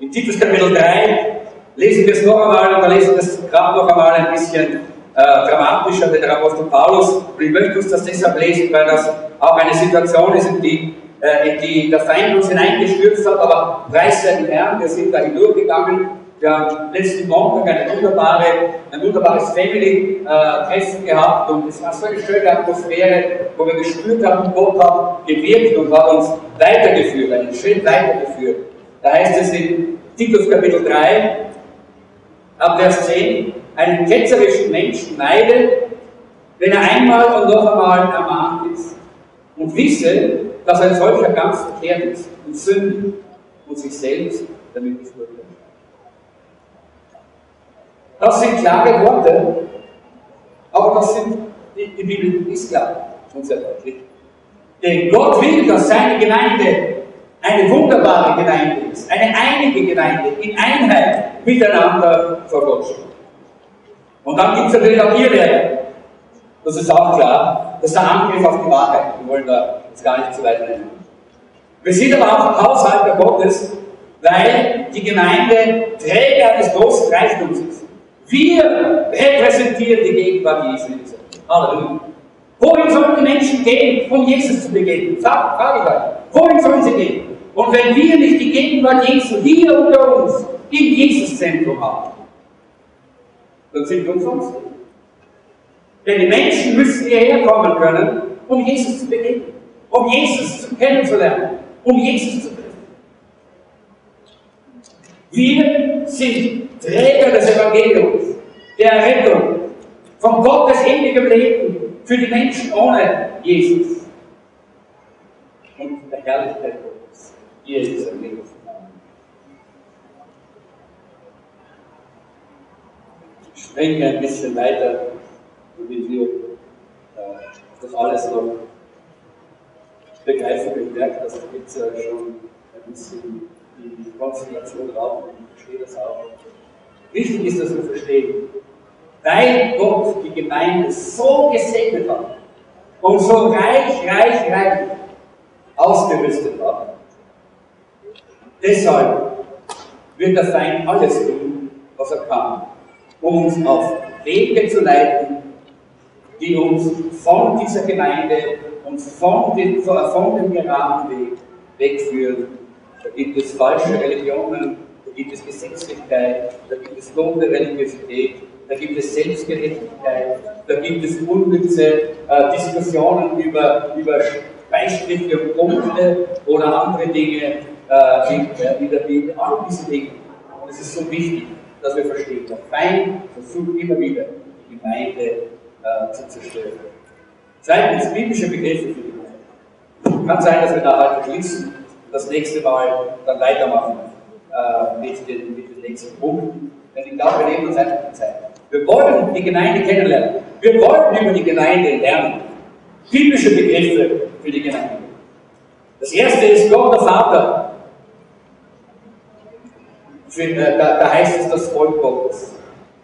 In Titus Kapitel 3 lesen wir es noch einmal, und da lesen wir es gerade noch einmal ein bisschen äh, dramatischer, der Apostel Paulus, und ich möchte uns das deshalb lesen, weil das auch eine Situation ist, in die in die der Feind uns hineingestürzt hat, aber preis den Herrn, wir sind da hindurchgegangen. Wir haben letzten Montag eine wunderbare, ein wunderbares Family-Treffen äh, gehabt und es war so eine schöne Atmosphäre, wo wir gespürt haben, Gott hat gewirkt und hat uns weitergeführt, einen Schritt weitergeführt. Da heißt es in Titus Kapitel 3, ab Vers 10, einen ketzerischen Menschen meide, wenn er einmal und noch einmal ermahnt ist und wisse, dass ein solcher ganz verkehrt ist und sündigt und sich selbst damit beschuldigt. Das sind klare Worte, aber das sind, die, die Bibel ist klar und sehr deutlich. Denn Gott will, dass seine Gemeinde eine wunderbare Gemeinde ist, eine einige Gemeinde, in Einheit miteinander vor Gott steht. Und dann gibt es natürlich auch Irrlehrer. Das ist auch klar. Das ist der Angriff auf die Wahrheit. Wir wollen da jetzt gar nicht zu weit nennen. Wir sind aber auch Haushalter Gottes, weil die Gemeinde Träger eines großen Reichtums ist. Wir repräsentieren die Gegenwart Jesu. Halleluja. Wohin sollen die Menschen gehen, um Jesus zu begegnen? Sag, frage ich euch. Wohin sollen sie gehen? Und wenn wir nicht die Gegenwart Jesu hier unter uns im Jesus-Zentrum haben, dann sind wir umsonst. Denn die Menschen müssen hierher kommen können, um Jesus zu begegnen, um Jesus kennenzulernen, um Jesus zu treffen. Wir sind Träger des Evangeliums, der Rettung, von Gottes ewigem Leben für die Menschen ohne Jesus und der Herrlichkeit Gottes. Hier ist es am Leben. Ich springe ein bisschen weiter, damit wir äh, das alles noch begreifen. Ich merke, dass ich jetzt äh, schon ein bisschen die Konzentration raubt und ich verstehe das auch. Wichtig ist, dass wir verstehen, weil Gott die Gemeinde so gesegnet hat und so reich, reich, reich ausgerüstet hat, deshalb wird der Feind alles tun, was er kann, um uns auf Wege zu leiten, die uns von dieser Gemeinde und von, den, von dem geraden Weg wegführen. Da gibt es falsche Religionen, da gibt es Gesetzlichkeit, da gibt es dunkle Religiosität, da gibt es Selbstgerechtigkeit, da gibt es unnütze äh, Diskussionen über, über Beistriche und Punkte oder andere Dinge, äh, äh, wie der Bibel, all diese Dinge. Und es ist so wichtig, dass wir verstehen, der Feind versucht immer wieder, die Gemeinde äh, zu zerstören. Zweitens, biblische Begriffe für die Gemeinde. Kann sein, dass wir da heute schließen das nächste Mal dann weitermachen äh, mit, den, mit den nächsten Punkten. Denn ich glaube, wir leben uns einfach die Zeit. Wir wollen die Gemeinde kennenlernen. Wir wollen über die Gemeinde lernen. Biblische Begriffe für die Gemeinde. Das erste ist Gott der Vater. Für, da, da heißt es das Volk Gottes.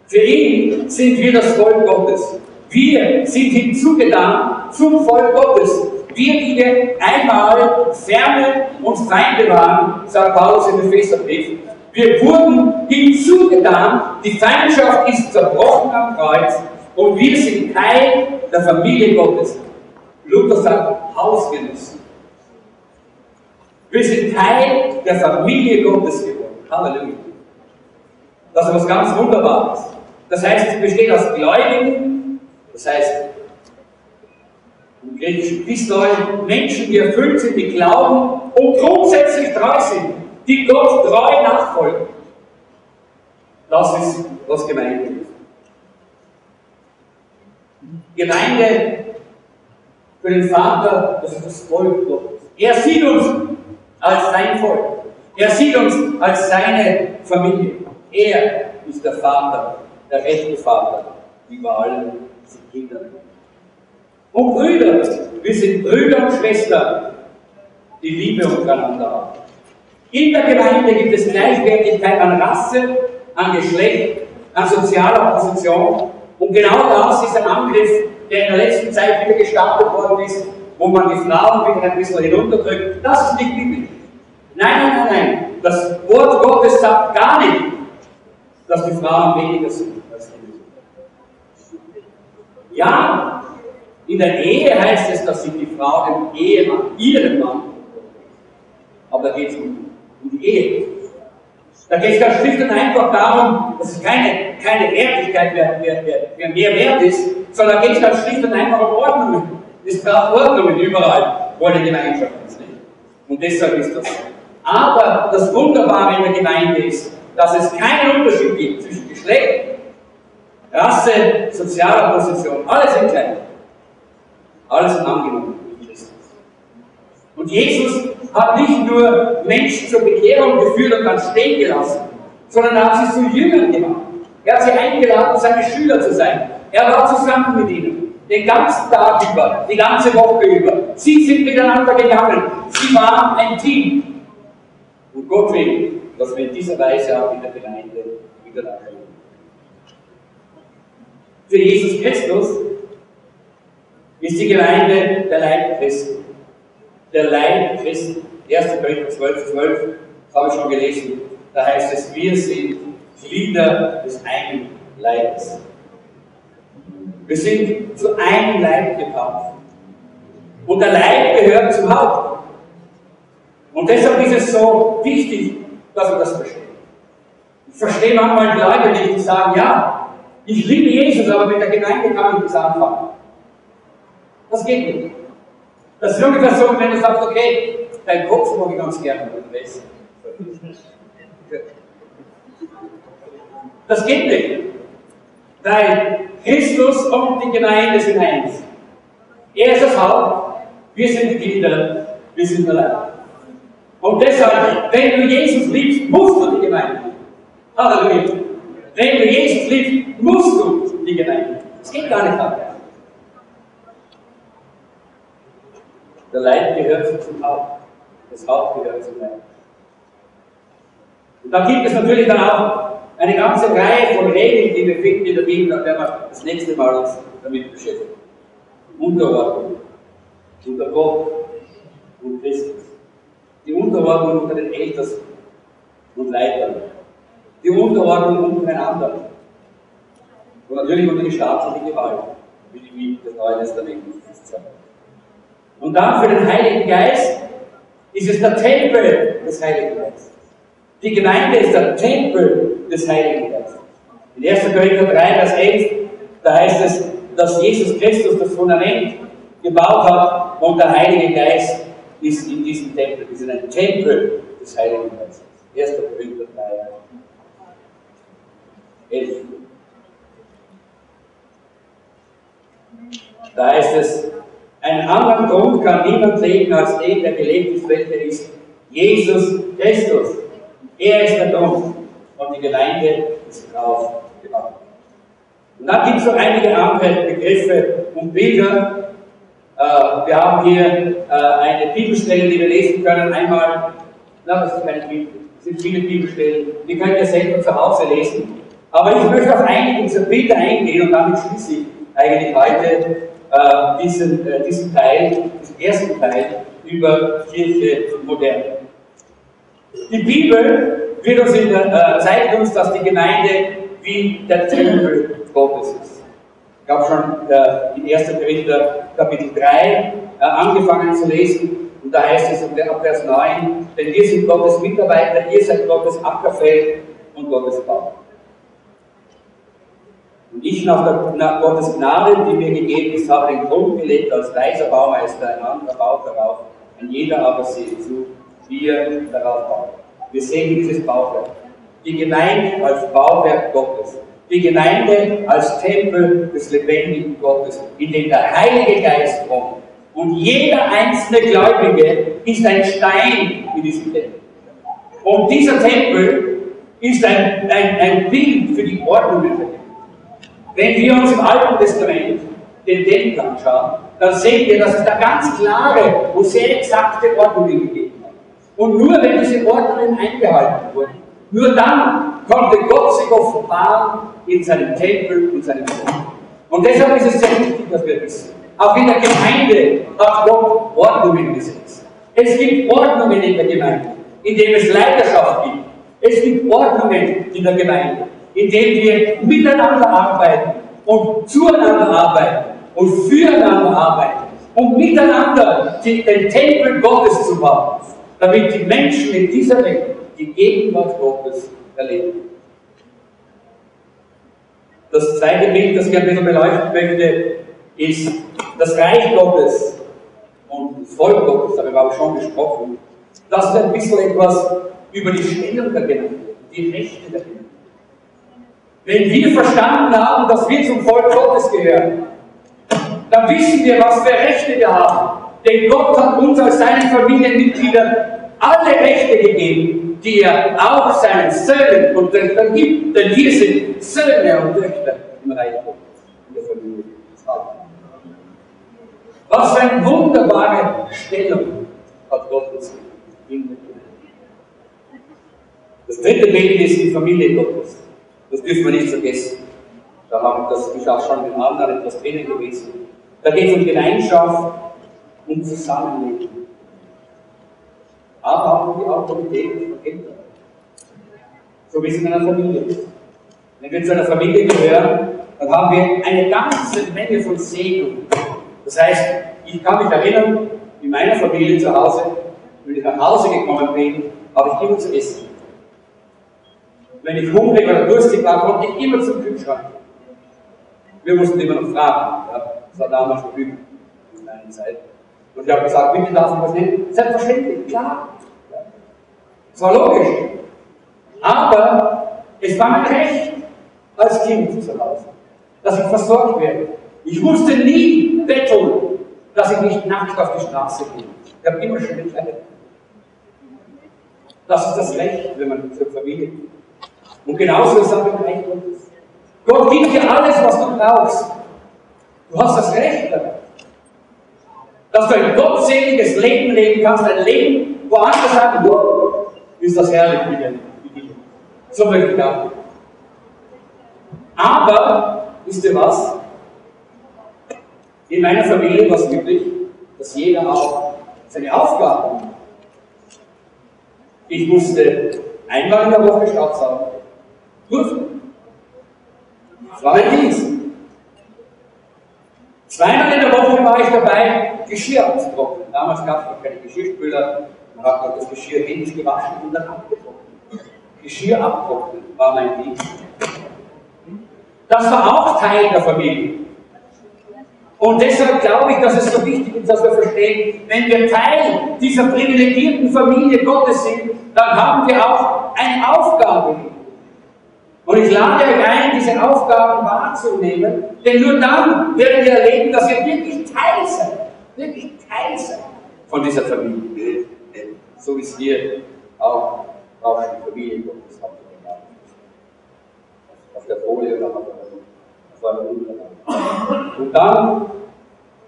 Für ihn sind wir das Volk Gottes. Wir sind hinzugetan zum Volk Gottes. Wir, die wir einmal Ferne und Feinde waren, sagt Paulus im Epheserbrief, wir wurden hinzugetan, die Feindschaft ist zerbrochen am Kreuz und wir sind Teil der Familie Gottes. Luther sagt Hausgenossen. Wir sind Teil der Familie Gottes geworden. Halleluja. Das ist was ganz Wunderbares. Das heißt, es besteht aus Gläubigen, das heißt, im griechischen Pistol, Menschen, die erfüllt sind, die glauben und grundsätzlich treu sind, die Gott treu nachfolgen. Das ist, was Gemeinde ist. Gemeinde für den Vater, das ist das Volk Gottes. Er sieht uns als sein Volk. Er sieht uns als seine Familie. Er ist der Vater, der rechte Vater über allen Kindern. Und Brüder, wir sind Brüder und Schwestern, die Liebe untereinander haben. In der Gemeinde gibt es Gleichwertigkeit an Rasse, an Geschlecht, an sozialer Position. Und genau das ist ein Angriff, der in der letzten Zeit wieder gestartet worden ist, wo man die Frauen wieder ein bisschen hinunterdrückt. Das ist nicht biblisch. Nein, nein, nein, nein. Das Wort Gottes sagt gar nicht, dass die Frauen weniger sind. Ja, in der Ehe heißt es, dass sich die Frau dem Ehemann, ihren Mann, aber da geht es um, um die Ehe. Da geht es ganz schlicht und einfach darum, dass es keine, keine Wertigkeit mehr, mehr, mehr, mehr wert ist, sondern da geht es ganz schlicht und einfach um Ordnungen. Es braucht Ordnungen überall, wo eine Gemeinschaft ist. Nicht? Und deshalb ist das. Aber das Wunderbare in der Gemeinde ist, dass es keinen Unterschied gibt zwischen Geschlecht, Rasse, sozialer Position. Alles sind gleich. Alles angenommen in Christus. Und Jesus hat nicht nur Menschen zur Bekehrung geführt und dann stehen gelassen, sondern er hat sie zu Jüngern gemacht. Er hat sie eingeladen, seine Schüler zu sein. Er war zusammen mit ihnen, den ganzen Tag über, die ganze Woche über. Sie sind miteinander gegangen. Sie waren ein Team. Und Gott will, dass wir in dieser Weise auch in der Gemeinde miteinander. Für Jesus Christus ist die Gemeinde der Leib Christi. Der Leib Christi. 1. Korinther 12, 12, das habe ich schon gelesen. Da heißt es, wir sind Glieder des einen Leibes. Wir sind zu einem Leib getauft. Und der Leib gehört zum Haupt. Und deshalb ist es so wichtig, dass wir das verstehen. Ich verstehe manchmal die Leute nicht, die sagen, ja, ich liebe Jesus, aber mit der Gemeinde kann ich nichts anfangen. Das geht nicht. Das ist ungefähr so, wenn du sagst, okay, dein Kopf mag ich ganz gerne, weißt. Das geht nicht. Weil Christus und die Gemeinde sind eins. Er ist das Haupt, wir sind die Kinder, wir sind der Leib. Und deshalb, wenn du Jesus liebst, musst du die Gemeinde. Halleluja. Wenn du Jesus liebst, musst du die Gemeinde. Es geht gar nicht anders. Der Leib gehört zum Haupt. Das Haupt gehört zum Leib. Und da gibt es natürlich dann auch eine ganze Reihe von Regeln, die wir finden in der Bibel, da werden wir das nächste Mal uns damit beschäftigen. Unterordnung unter Gott und Christus. Die Unterordnung unter den Eltern und Leitern. Die Unterordnung untereinander. Und natürlich unter die staatliche Gewalt, wie die Bibel des Neuen Testamentes sagt. Und dann für den Heiligen Geist ist es der Tempel des Heiligen Geistes. Die Gemeinde ist der Tempel des Heiligen Geistes. In 1. Korinther 3, Vers 11, da heißt es, dass Jesus Christus das Fundament gebaut hat und der Heilige Geist ist in diesem Tempel. Wir sind ein Tempel des Heiligen Geistes. 1. Korinther 3, 11. Da heißt es, einen anderen Grund kann niemand legen als den, der gelebt ist, welcher ist Jesus Christus. Er ist der Grund und die Gemeinde ist drauf gebaut. Und dann gibt es noch einige andere Begriffe und Bilder. Äh, wir haben hier äh, eine Bibelstelle, die wir lesen können. Einmal, na, das ist keine Bibel, es sind viele Bibelstellen, die könnt ihr selber zu Hause lesen. Aber ich möchte auf einige dieser Bilder eingehen und damit schließe ich eigentlich heute äh, diesen, äh, diesen Teil, diesen ersten Teil über Kirche modern. Die Bibel wird uns in, äh, zeigt uns, dass die Gemeinde wie der Tempel Gottes ist. Ich habe schon äh, in 1. Korinther Kapitel 3 äh, angefangen zu lesen und da heißt es ab Vers 9, denn wir sind Gottes Mitarbeiter, ihr seid Gottes Ackerfeld und Gottes Bau. Und ich nach, der, nach Gottes Gnade, die mir gegeben ist, habe den Grund gelegt als weiser Baumeister, ein anderer baut darauf, ein jeder aber seht zu, wie er darauf baut. Wir sehen dieses Bauwerk. Die Gemeinde als Bauwerk Gottes. Die Gemeinde als Tempel des lebendigen Gottes, in dem der Heilige Geist kommt. Und jeder einzelne Gläubige ist ein Stein in diesem Tempel. Und dieser Tempel ist ein, ein, ein Bild für die Ordnung der Welt. Wenn wir uns im Alten Testament den Tempel anschauen, dann sehen wir, dass es da ganz klare und sehr exakte Ordnungen gegeben hat. Und nur wenn diese Ordnungen eingehalten wurden, nur dann konnte Gott sich offenbaren in seinem Tempel, in seinem Tempel. Und deshalb ist es sehr wichtig, dass wir wissen. Auch in der Gemeinde hat Gott Ordnungen gesetzt. Es gibt Ordnungen in der Gemeinde, in dem es Leiterschaft gibt. Es gibt Ordnungen in der Gemeinde, in denen wir miteinander arbeiten und zueinander arbeiten und füreinander arbeiten, um miteinander den Tempel Gottes zu bauen. damit die Menschen in dieser Welt die Gegenwart Gottes erleben. Das zweite Bild, das ich ein bisschen beleuchten möchte, ist das Reich Gottes und das Volk Gottes, darüber habe ich schon gesprochen. Das ist ein bisschen etwas über die Stellung der Gemeinde, die Rechte der Gemeinde. Wenn wir verstanden haben, dass wir zum Volk Gottes gehören, dann wissen wir, was für Rechte wir haben. Denn Gott hat uns als seine Familienmitglieder alle Rechte gegeben, die er auch seinen Söhnen und Töchtern gibt. Denn wir sind Söhne und Töchter im Reich Gottes, in der Familie. Was für eine wunderbare Stellung hat Gott uns gegeben. Das dritte Bild ist die Familie Gottes. Das dürfen wir nicht vergessen. Da haben, das ist auch schon mit anderen etwas drinnen gewesen. Da geht es um Gemeinschaft und Zusammenleben. Aber auch um die Autorität von Eltern. So wie es in einer Familie ist. Wenn wir zu einer Familie gehören, dann haben wir eine ganze Menge von Segen. Das heißt, ich kann mich erinnern, in meiner Familie zu Hause, wenn ich nach Hause gekommen bin, habe ich immer zu essen. Wenn ich hungrig oder durstig war, konnte ich immer zum Kühlschrank. Wir mussten immer noch fragen. Ja. Das war damals noch üblich in meiner Zeit. Und ich habe gesagt, bitte darf ich was nehmen? Selbstverständlich, klar. Es war logisch. Aber es war mein Recht als Kind zu Hause, dass ich versorgt werde. Ich musste nie betteln, dass ich nicht nackt auf die Straße gehe. Ich habe immer schön gekleidet. Das ist das Recht, wenn man zur Familie geht. Und genauso ist es auch im Reich Gottes. Gott gibt dir alles, was du brauchst. Du hast das Recht damit. Dass du ein gottseliges Leben leben kannst, ein Leben, wo andere sagen, wow, ist das herrlich wie dir. So möchte ich auch. Aber, wisst ihr was? In meiner Familie war es üblich, dass jeder auch seine Aufgaben hat. Ich musste einmal in der Woche Staubsaugen. War mein Dienst. Zweimal in der Woche war ich dabei, Geschirr abzutrocknen. Damals gab es noch keine Geschirrspüler. Man hat noch das Geschirr händisch gewaschen und dann abgetrocknet. Geschirr abtrocknen war mein Dienst. Das war auch Teil der Familie. Und deshalb glaube ich, dass es so wichtig ist, dass wir verstehen, wenn wir Teil dieser privilegierten Familie Gottes sind, dann haben wir auch eine Aufgabe. Und ich lade euch ein, diese Aufgaben wahrzunehmen, denn nur dann werden wir erleben, dass wir wirklich Teil sind. Wirklich Teil sind von dieser Familie. So wie es hier auch auf die Familie Gottes haben. Auf der Folie oder auf der Und dann,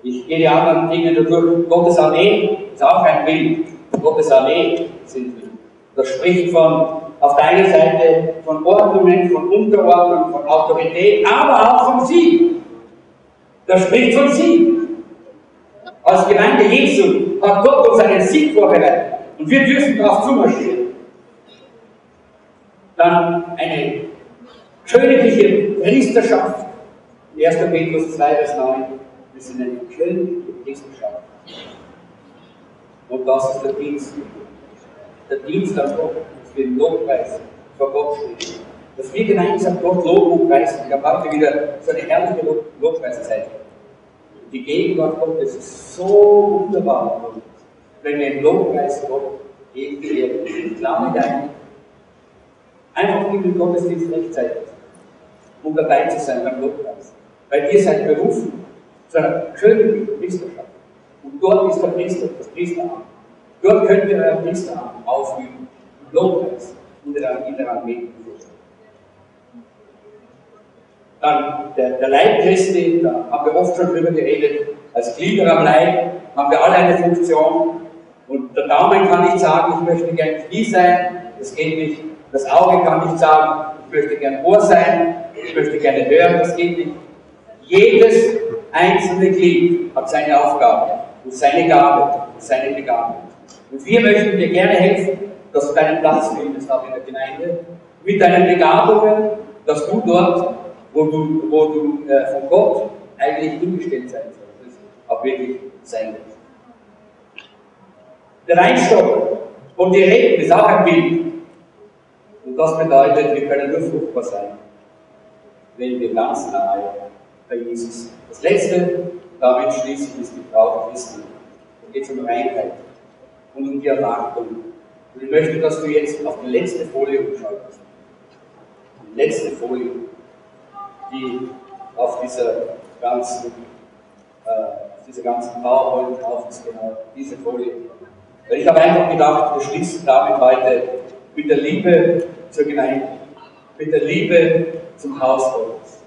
ich gehe die anderen Dinge durch, Gottes Armee ist auch ein Bild. Gottes Armee sind wir. Das spricht von auf der einen Seite von Ordnungen, von Unterordnung, von Autorität, aber auch von Sieg. Das spricht von Sieg. Als Gemeinde Jesu hat Gott uns einen Sieg vorbereitet und wir dürfen darauf zumarschieren. Dann eine königliche Priesterschaft. 1. Petrus 2, Vers 9. Wir sind eine königliche Priesterschaft. Und das ist der Dienst. Der Dienst an Gott für den Lobpreis vor Gott stehen. Dass wir gemeinsam Gott Lob und preisen. Ich habe heute wieder so eine herrliche Lob Lobpreiszeit. Die Gegenwart Gottes ist so wunderbar. Wenn wir im Lobpreis Gott irgendwie ich lade ein, einfach in den Gottesdienst rechtzeitig, um dabei zu sein beim Lobpreis. Weil ihr seid berufen zu einer königlichen Priesterschaft. Und dort ist der Priester, das Priesteramt. Dort könnt ihr euer Priesteramt ausüben. Lobpreis in der, in der Armee. Dann der, der Leib Christi, da haben wir oft schon drüber geredet, als Glieder am Leib haben wir alle eine Funktion. Und der Daumen kann nicht sagen, ich möchte gern Knie sein, das geht nicht. Das Auge kann nicht sagen, ich möchte gern Ohr sein, ich möchte gerne hören, das geht nicht. Jedes einzelne Glied hat seine Aufgabe und seine Gabe und seine Begabung. Und wir möchten dir gerne helfen, dass du deinen Platz findest auch in der Gemeinde, mit deinen Begabungen, dass du dort, wo du, wo du äh, von Gott eigentlich hingestellt sein solltest, auch wirklich sein wirst. Der Weinstock Und die Reben ist auch ein Bild. Und das bedeutet, wir können nur fruchtbar sein, wenn wir ganz nahe bei Jesus. sind. Das letzte, damit schließlich ist die Braut Christi. Da geht es um Reinheit und um die Erwartung. Und ich möchte, dass du jetzt auf die letzte Folie umschaltest. Die letzte Folie, die auf dieser ganzen, äh, dieser ganzen PowerPoint drauf ist, genau diese Folie. Weil ich habe einfach gedacht, wir schließen damit heute mit der Liebe zur Gemeinde, mit der Liebe zum Haus Gottes.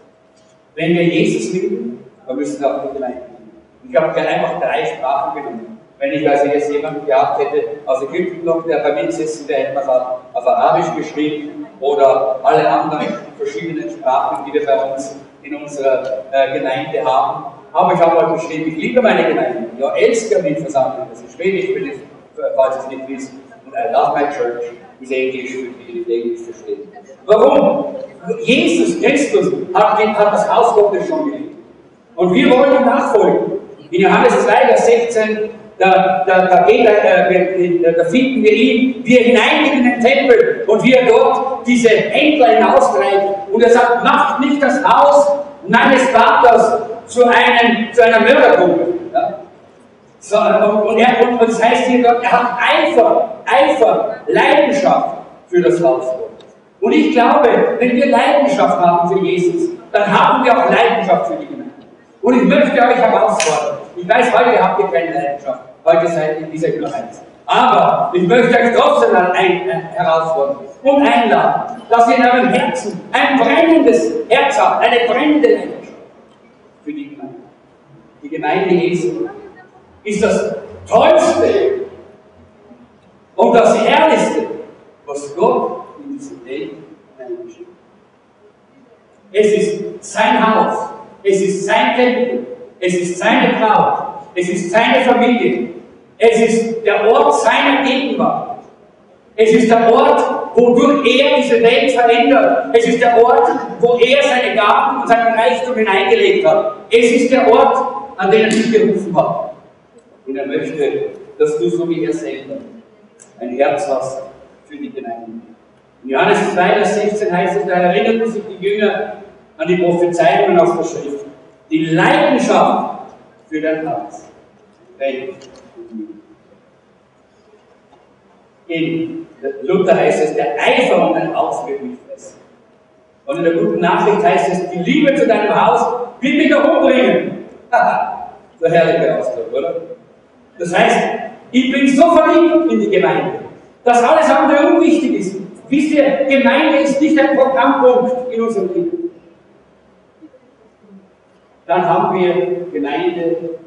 Wenn wir Jesus lieben, dann müssen wir auch die Gemeinde lieben. Ich habe einfach drei Sprachen genommen. Wenn ich also jetzt jemanden gehabt hätte aus Ägypten noch, der bei mir sitzt, der hätte man auf Arabisch geschrieben oder alle anderen verschiedenen Sprachen, die wir bei uns in unserer äh, Gemeinde haben. Aber ich habe mal geschrieben, ich liebe meine Gemeinde. Ja, älsker mit Versammlung, das ist Schwedisch, falls es nicht wisst. Und I love my church ist Englisch für die, die Englisch verstehen. Warum? Jesus Christus hat, hat das Haus Gottes schon geliebt. Und wir wollen ihm nachfolgen. In Johannes 2, Vers 16 da, da, da, geht, äh, da finden wir ihn, wie er hineingeht in den Tempel und wie er dort diese Händler hinaustreibt. Und er sagt, macht nicht das Haus meines Vaters zu, einem, zu einer Mördergruppe. Ja? So, und, er, und das heißt hier, er hat Eifer, Eifer, Leidenschaft für das Haus. Und ich glaube, wenn wir Leidenschaft haben für Jesus, dann haben wir auch Leidenschaft für die Gemeinde. Und ich möchte euch herausfordern, ich weiß, heute habt ihr keine Leidenschaft. Heute seid ihr in dieser Ignoranz. Aber ich möchte euch trotzdem ein, äh, herausfordern und einladen, dass ihr in eurem Herzen ein brennendes Herz habt, eine brennende Leidenschaft für die Gemeinde. Die Gemeinde Jesu ist das Tollste und das Herrlichste, was Gott in diesem Leben eingeschickt hat. Es ist sein Haus, es ist sein Tempel, es ist seine Braut. Es ist seine Familie. Es ist der Ort seiner Gegenwart. Es ist der Ort, wodurch er diese Welt verändert. Es ist der Ort, wo er seine Gaben und seinen Reichtum hineingelegt hat. Es ist der Ort, an den er dich gerufen hat. Und er möchte, dass du so wie er selber ein Herz hast für die Gemeinde. In Johannes 2, Vers 16 heißt es, da erinnern sich die Jünger an die Prophezeiungen aus der Schrift. Die Leidenschaft für dein brennt in Luther heißt es, der Eifer um dein Haus wird mich fressen. Und in der guten Nachricht heißt es, die Liebe zu deinem Haus wird mich auch umbringen. so herrlicher Ausdruck, oder? Das heißt, ich bin so verliebt in die Gemeinde, dass alles andere unwichtig ist. Wisst ihr, Gemeinde ist nicht ein Programmpunkt in unserem Leben dann haben wir Gemeinde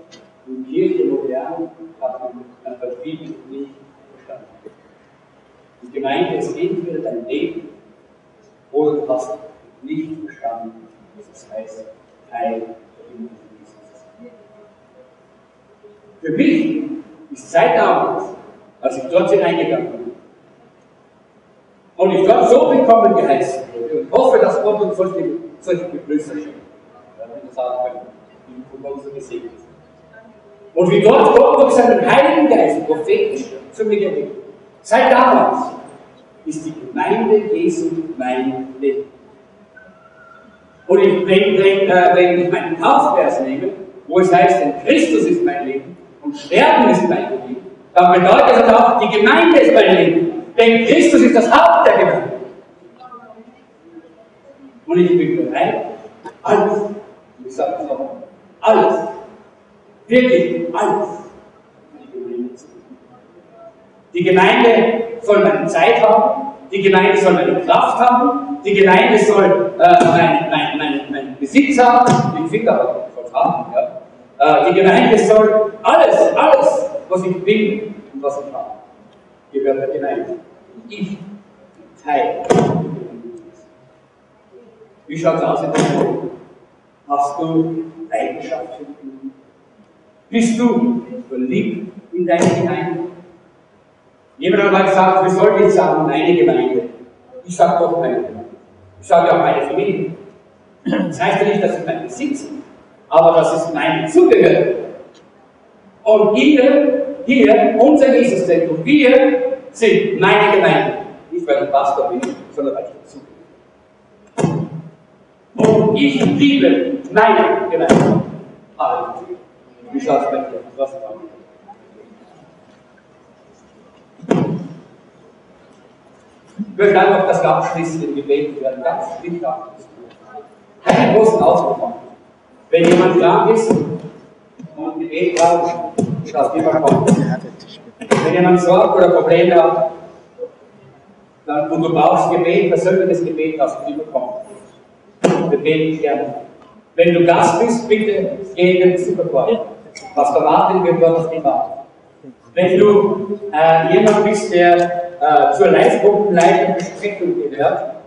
und Kirche modern, haben man bei vielen nicht verstanden. Die Gemeinde ist entweder dein Leben oder du hast nicht verstanden, was es heißt, Teil der sein. Für mich ist seit damals, als ich dort hineingegangen bin, und ich dort so willkommen geheißen wurde und hoffe, dass Gott uns solche, solche Begrüße schenkt sagen können, wie von uns gesegnet sind. Und wie dort Gott durch seinen Heiligen Geist prophetisch zu mir geredet. Seit damals ist die Gemeinde Jesu mein Leben. Und ich, wenn, wenn, äh, wenn ich meinen Taufvers nehme, wo es heißt, denn Christus ist mein Leben und Sterben ist mein Leben, dann bedeutet das auch, die Gemeinde ist mein Leben. Denn Christus ist das Haupt der Gemeinde. Und ich bin bereit, alles ich sage es nochmal, alles, wirklich alles die Gemeinde soll meine Zeit haben, die Gemeinde soll meine Kraft haben, die Gemeinde soll äh, meinen mein, mein, mein Besitz haben, den Finger soll haben, ja. Äh, die Gemeinde soll alles, alles, was ich bin und was ich habe, gehört der Gemeinde. Ich Teil. Wie schaut es aus in der Gemeinde? Hast du Leidenschaft für ihn? Bist du verliebt in deine Gemeinde? Jemand hat mal gesagt, wir sollten nicht sagen, meine Gemeinde. Ich sage doch meine Gemeinde. Ich sage auch meine Familie. Das heißt ja nicht, dass ich mein Besitz aber das ist mein Zugehörigkeit. Und ihr, hier, unser Jesus-Zentrum, wir sind meine Gemeinde. Nicht weil ich Pastor bin, sondern weil ich dazu Und ich liebe meine Gemeinde. Halleluja. Wie schaut es bei dir? Ich möchte einfach das abschließende Gebet werden, ganz schlicht abschließen. Keine großen Ausdruck Wenn jemand krank ist und Gebet braucht, darf jemand kommen. Wenn jemand Sorge oder Probleme hat, dann, und du brauchst Gebet, persönliches Gebet, darfst du bekommen. Wir beten gerne. Wenn du Gast bist, bitte geh in den Superquart. Pastor Martin wird dort die Wahl. Wenn du äh, jemand bist, der äh, zur Live-Gruppenleitung Besprechung gehört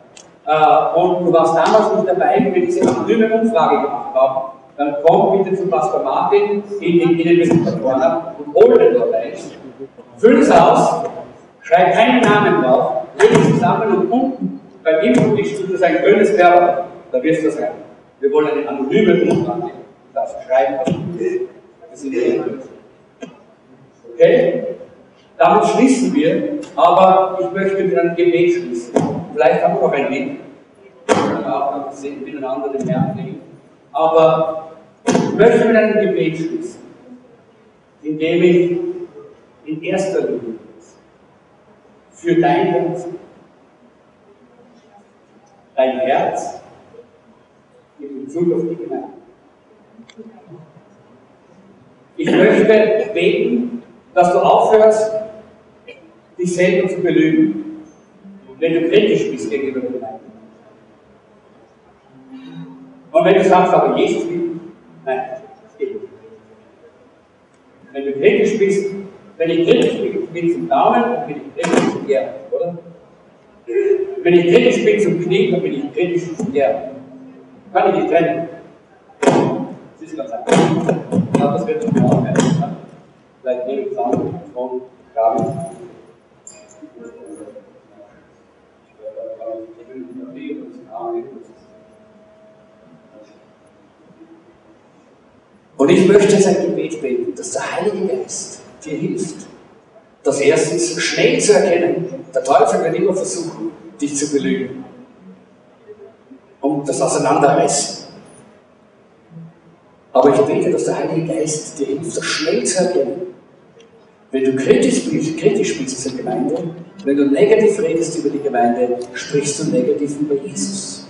äh, und du warst damals nicht dabei, wenn wir diese anonyme Umfrage gemacht haben, dann komm bitte zu Pastor Martin in die Innenwissenschaft und hol den dort ein. Füll es aus, schreib keinen Namen drauf, leg es zusammen und unten beim Infotisch tut es ein grünes Werber, da wirst du sein. Wir wollen eine anonyme Umfrage. Du darfst schreiben, was du willst. Das sind die Okay? Damit schließen wir, aber ich möchte mit einem Gebet schließen. Vielleicht haben wir noch ein Lied. Wir können auch noch miteinander den Herrn legen. Aber ich möchte mit einem Gebet schließen, indem ich in erster Linie für dein Herz, dein Herz in Bezug auf die Gemeinde. Ich möchte beten, dass du aufhörst, dich selber zu belügen, wenn du kritisch bist gegenüber der Gemeinde. Und wenn du sagst, aber Jesus liebt, nein, das geht nicht. Wenn du kritisch bist, wenn ich kritisch bin, bin zum Daumen, dann bin ich kritisch zum Gern, oder? Wenn ich kritisch bin zum Knie, dann bin ich kritisch zum Gern. Kann ich nicht trennen. Das ist ganz einfach. Ja, das wird schon auch werden. Vielleicht nehme ich an von Gabi. Und ich möchte jetzt ein Gebet beten, dass der Heilige Geist dir hilft, das erstens schnell zu erkennen. Der Teufel wird immer versuchen, dich zu belügen. Und das Auseinanderreißen. Aber ich bete, dass der Heilige Geist dir hilft, das schnell zu erkennen. Wenn du kritisch bist, kritisch bist zur Gemeinde, wenn du negativ redest über die Gemeinde, sprichst du negativ über Jesus.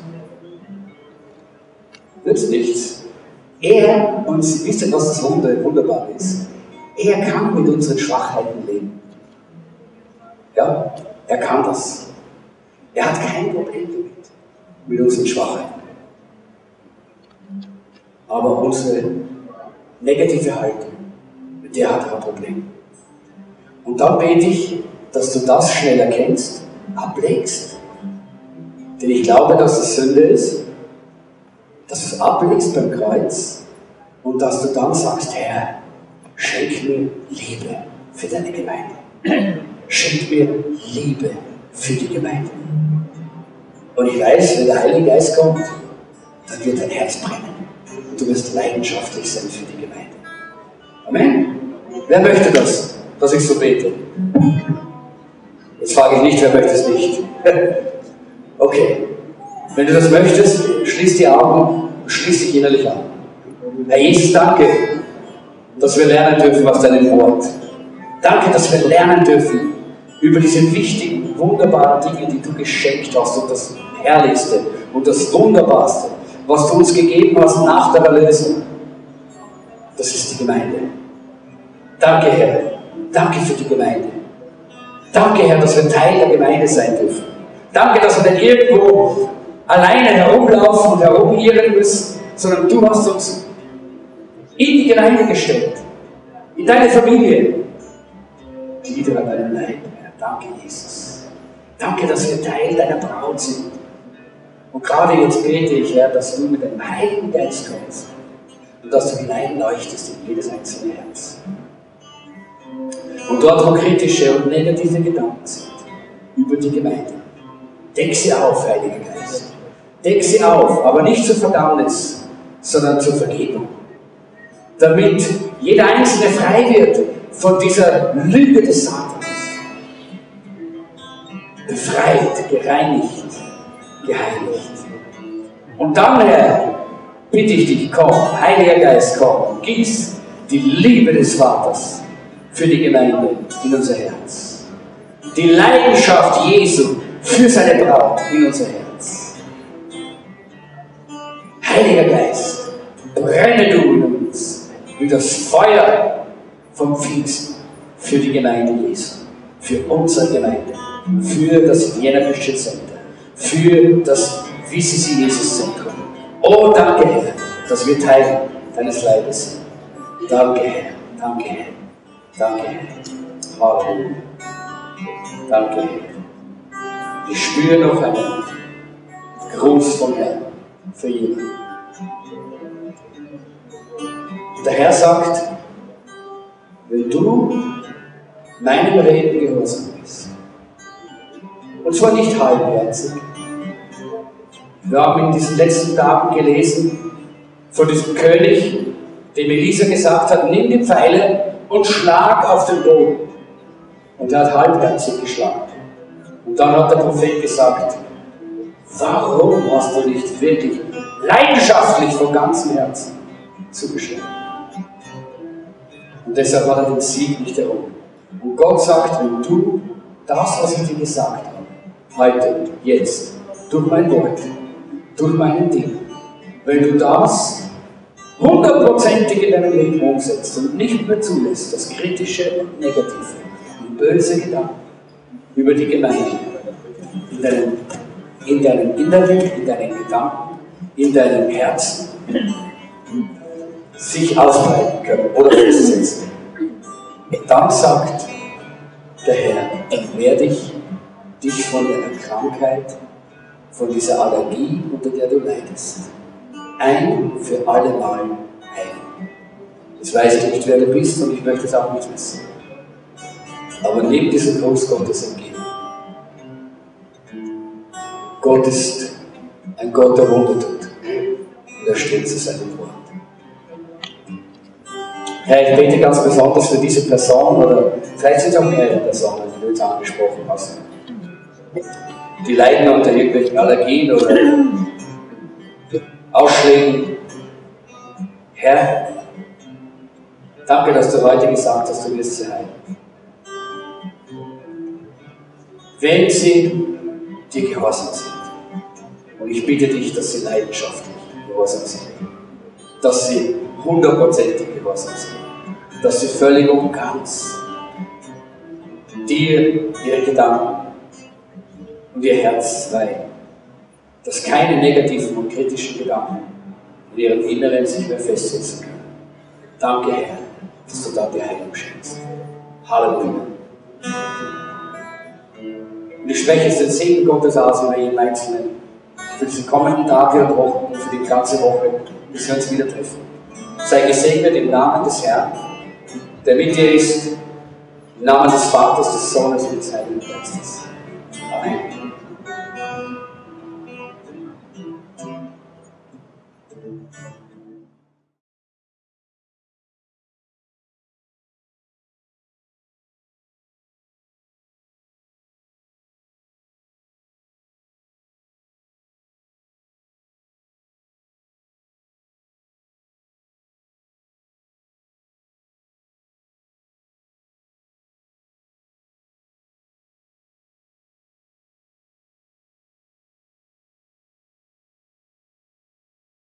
Nützt nichts. Er, und Sie wissen, was das Wunder, wunderbar ist, er kann mit unseren Schwachheiten leben. Ja, er kann das. Er hat kein Problem damit, mit unseren Schwachheiten. Aber unsere negative Haltung, mit der hat er ein Problem. Und dann bete ich, dass du das schnell erkennst, ablegst. Denn ich glaube, dass es Sünde ist, dass du es ablegst beim Kreuz und dass du dann sagst, Herr, schenk mir Liebe für deine Gemeinde. Schenk mir Liebe für die Gemeinde. Und ich weiß, wenn der Heilige Geist kommt, dann wird dein Herz brennen. Und du wirst leidenschaftlich sein für die Gemeinde. Amen. Wer möchte das, dass ich so bete? Jetzt frage ich nicht, wer möchte es nicht. okay. Wenn du das möchtest, schließ die Augen, schließ dich innerlich an. Herr Jesus, danke, dass wir lernen dürfen aus deinem Wort. Danke, dass wir lernen dürfen über diese wichtigen, wunderbaren Dinge, die du geschenkt hast und das Herrlichste und das Wunderbarste, was du uns gegeben hast nach der Erlösung. Das ist die Gemeinde. Danke, Herr. Danke für die Gemeinde. Danke, Herr, dass wir Teil der Gemeinde sein dürfen. Danke, dass wir nicht irgendwo alleine herumlaufen und herumirren müssen, sondern du hast uns in die Gemeinde gestellt, in deine Familie, Glieder an deinem Leib. Herr. Danke, Jesus. Danke, dass wir Teil deiner Braut sind. Und gerade jetzt bete ich, Herr, dass du mit deinem Heiligen Geist kommst und dass du hineinleuchtest in jedes einzelne Herz. Und dort, wo kritische und negative Gedanken sind über die Gemeinde, deck sie auf, Heiliger Geist. Deck sie auf, aber nicht zur Verdammnis, sondern zur Vergebung. Damit jeder Einzelne frei wird von dieser Lüge des Satans. befreit, gereinigt, geheiligt. Und dann, Herr, bitte ich dich, komm, Heiliger Geist, komm, gieß die Liebe des Vaters für die Gemeinde in unser Herz. Die Leidenschaft Jesu für seine Braut in unser Herz. Heiliger Geist, brenne du in uns wie das Feuer vom Pfingsten für die Gemeinde Jesu, für unsere Gemeinde, für das Vienna Christian für das Wissen Jesus Zentrum. Oh, danke, Herr, dass wir Teil deines Leibes sind. Danke, Herr, danke, Herr, danke, Herr. Halleluja. Danke, Herr. Ich spüre noch einen Gruß vom Herrn für jeden. Der Herr sagt, wenn du meinem Reden gehorsam bist, und zwar nicht halbherzig, wir haben in diesen letzten Tagen gelesen von diesem König, dem Elisa gesagt hat, nimm die Pfeile und schlag auf den Boden. Und er hat halbherzig geschlagen. Und dann hat der Prophet gesagt, warum hast du nicht wirklich leidenschaftlich von ganzem Herzen zugeschlagen? Und deshalb hat er den Sieg nicht erhoben. Und Gott sagt, wenn du das, was ich dir gesagt habe, heute, jetzt, durch mein Wort, durch meinen Ding. Wenn du das hundertprozentig in deinem Leben umsetzt und nicht mehr zulässt, das Kritische und Negative und böse Gedanken über die Gemeinde in deinem, in deinem Inneren, in deinen Gedanken, in deinem Herzen sich ausbreiten können oder festsetzen. Dann sagt der Herr, dann werde ich dich von deiner Krankheit von dieser Allergie, unter der du leidest. Ein für alle Mal heilen. Jetzt weiß ich nicht, wer du bist und ich möchte es auch nicht wissen. Aber nimm diesen Gruß Gottes entgegen. Gott ist ein Gott, der Wunder tut. Und er steht zu seinem Wort. Herr, ich bete ganz besonders für diese Person oder vielleicht sind es auch mehrere Personen, die du jetzt angesprochen hast die leiden unter irgendwelchen Allergien oder Ausschlägen. Herr, danke, dass du heute gesagt hast, du wirst sie heilen. Wenn sie dir gehorsam sind, und ich bitte dich, dass sie leidenschaftlich gehorsam sind, dass sie hundertprozentig gehorsam sind, dass sie völlig und ganz dir ihre Gedanken und ihr Herz frei, dass keine negativen und kritischen Gedanken in ihrem Inneren sich mehr festsetzen können. Danke, Herr, dass du da die Heilung schenkst. Halleluja. Und ich spreche jetzt den Segen Gottes aus über jeden Einzelnen für diese kommenden Tage und Wochen und für die ganze Woche, bis wir uns wieder treffen. Sei gesegnet im Namen des Herrn, der mit dir ist, im Namen des Vaters, des Sohnes und des Heiligen Geistes. Amen.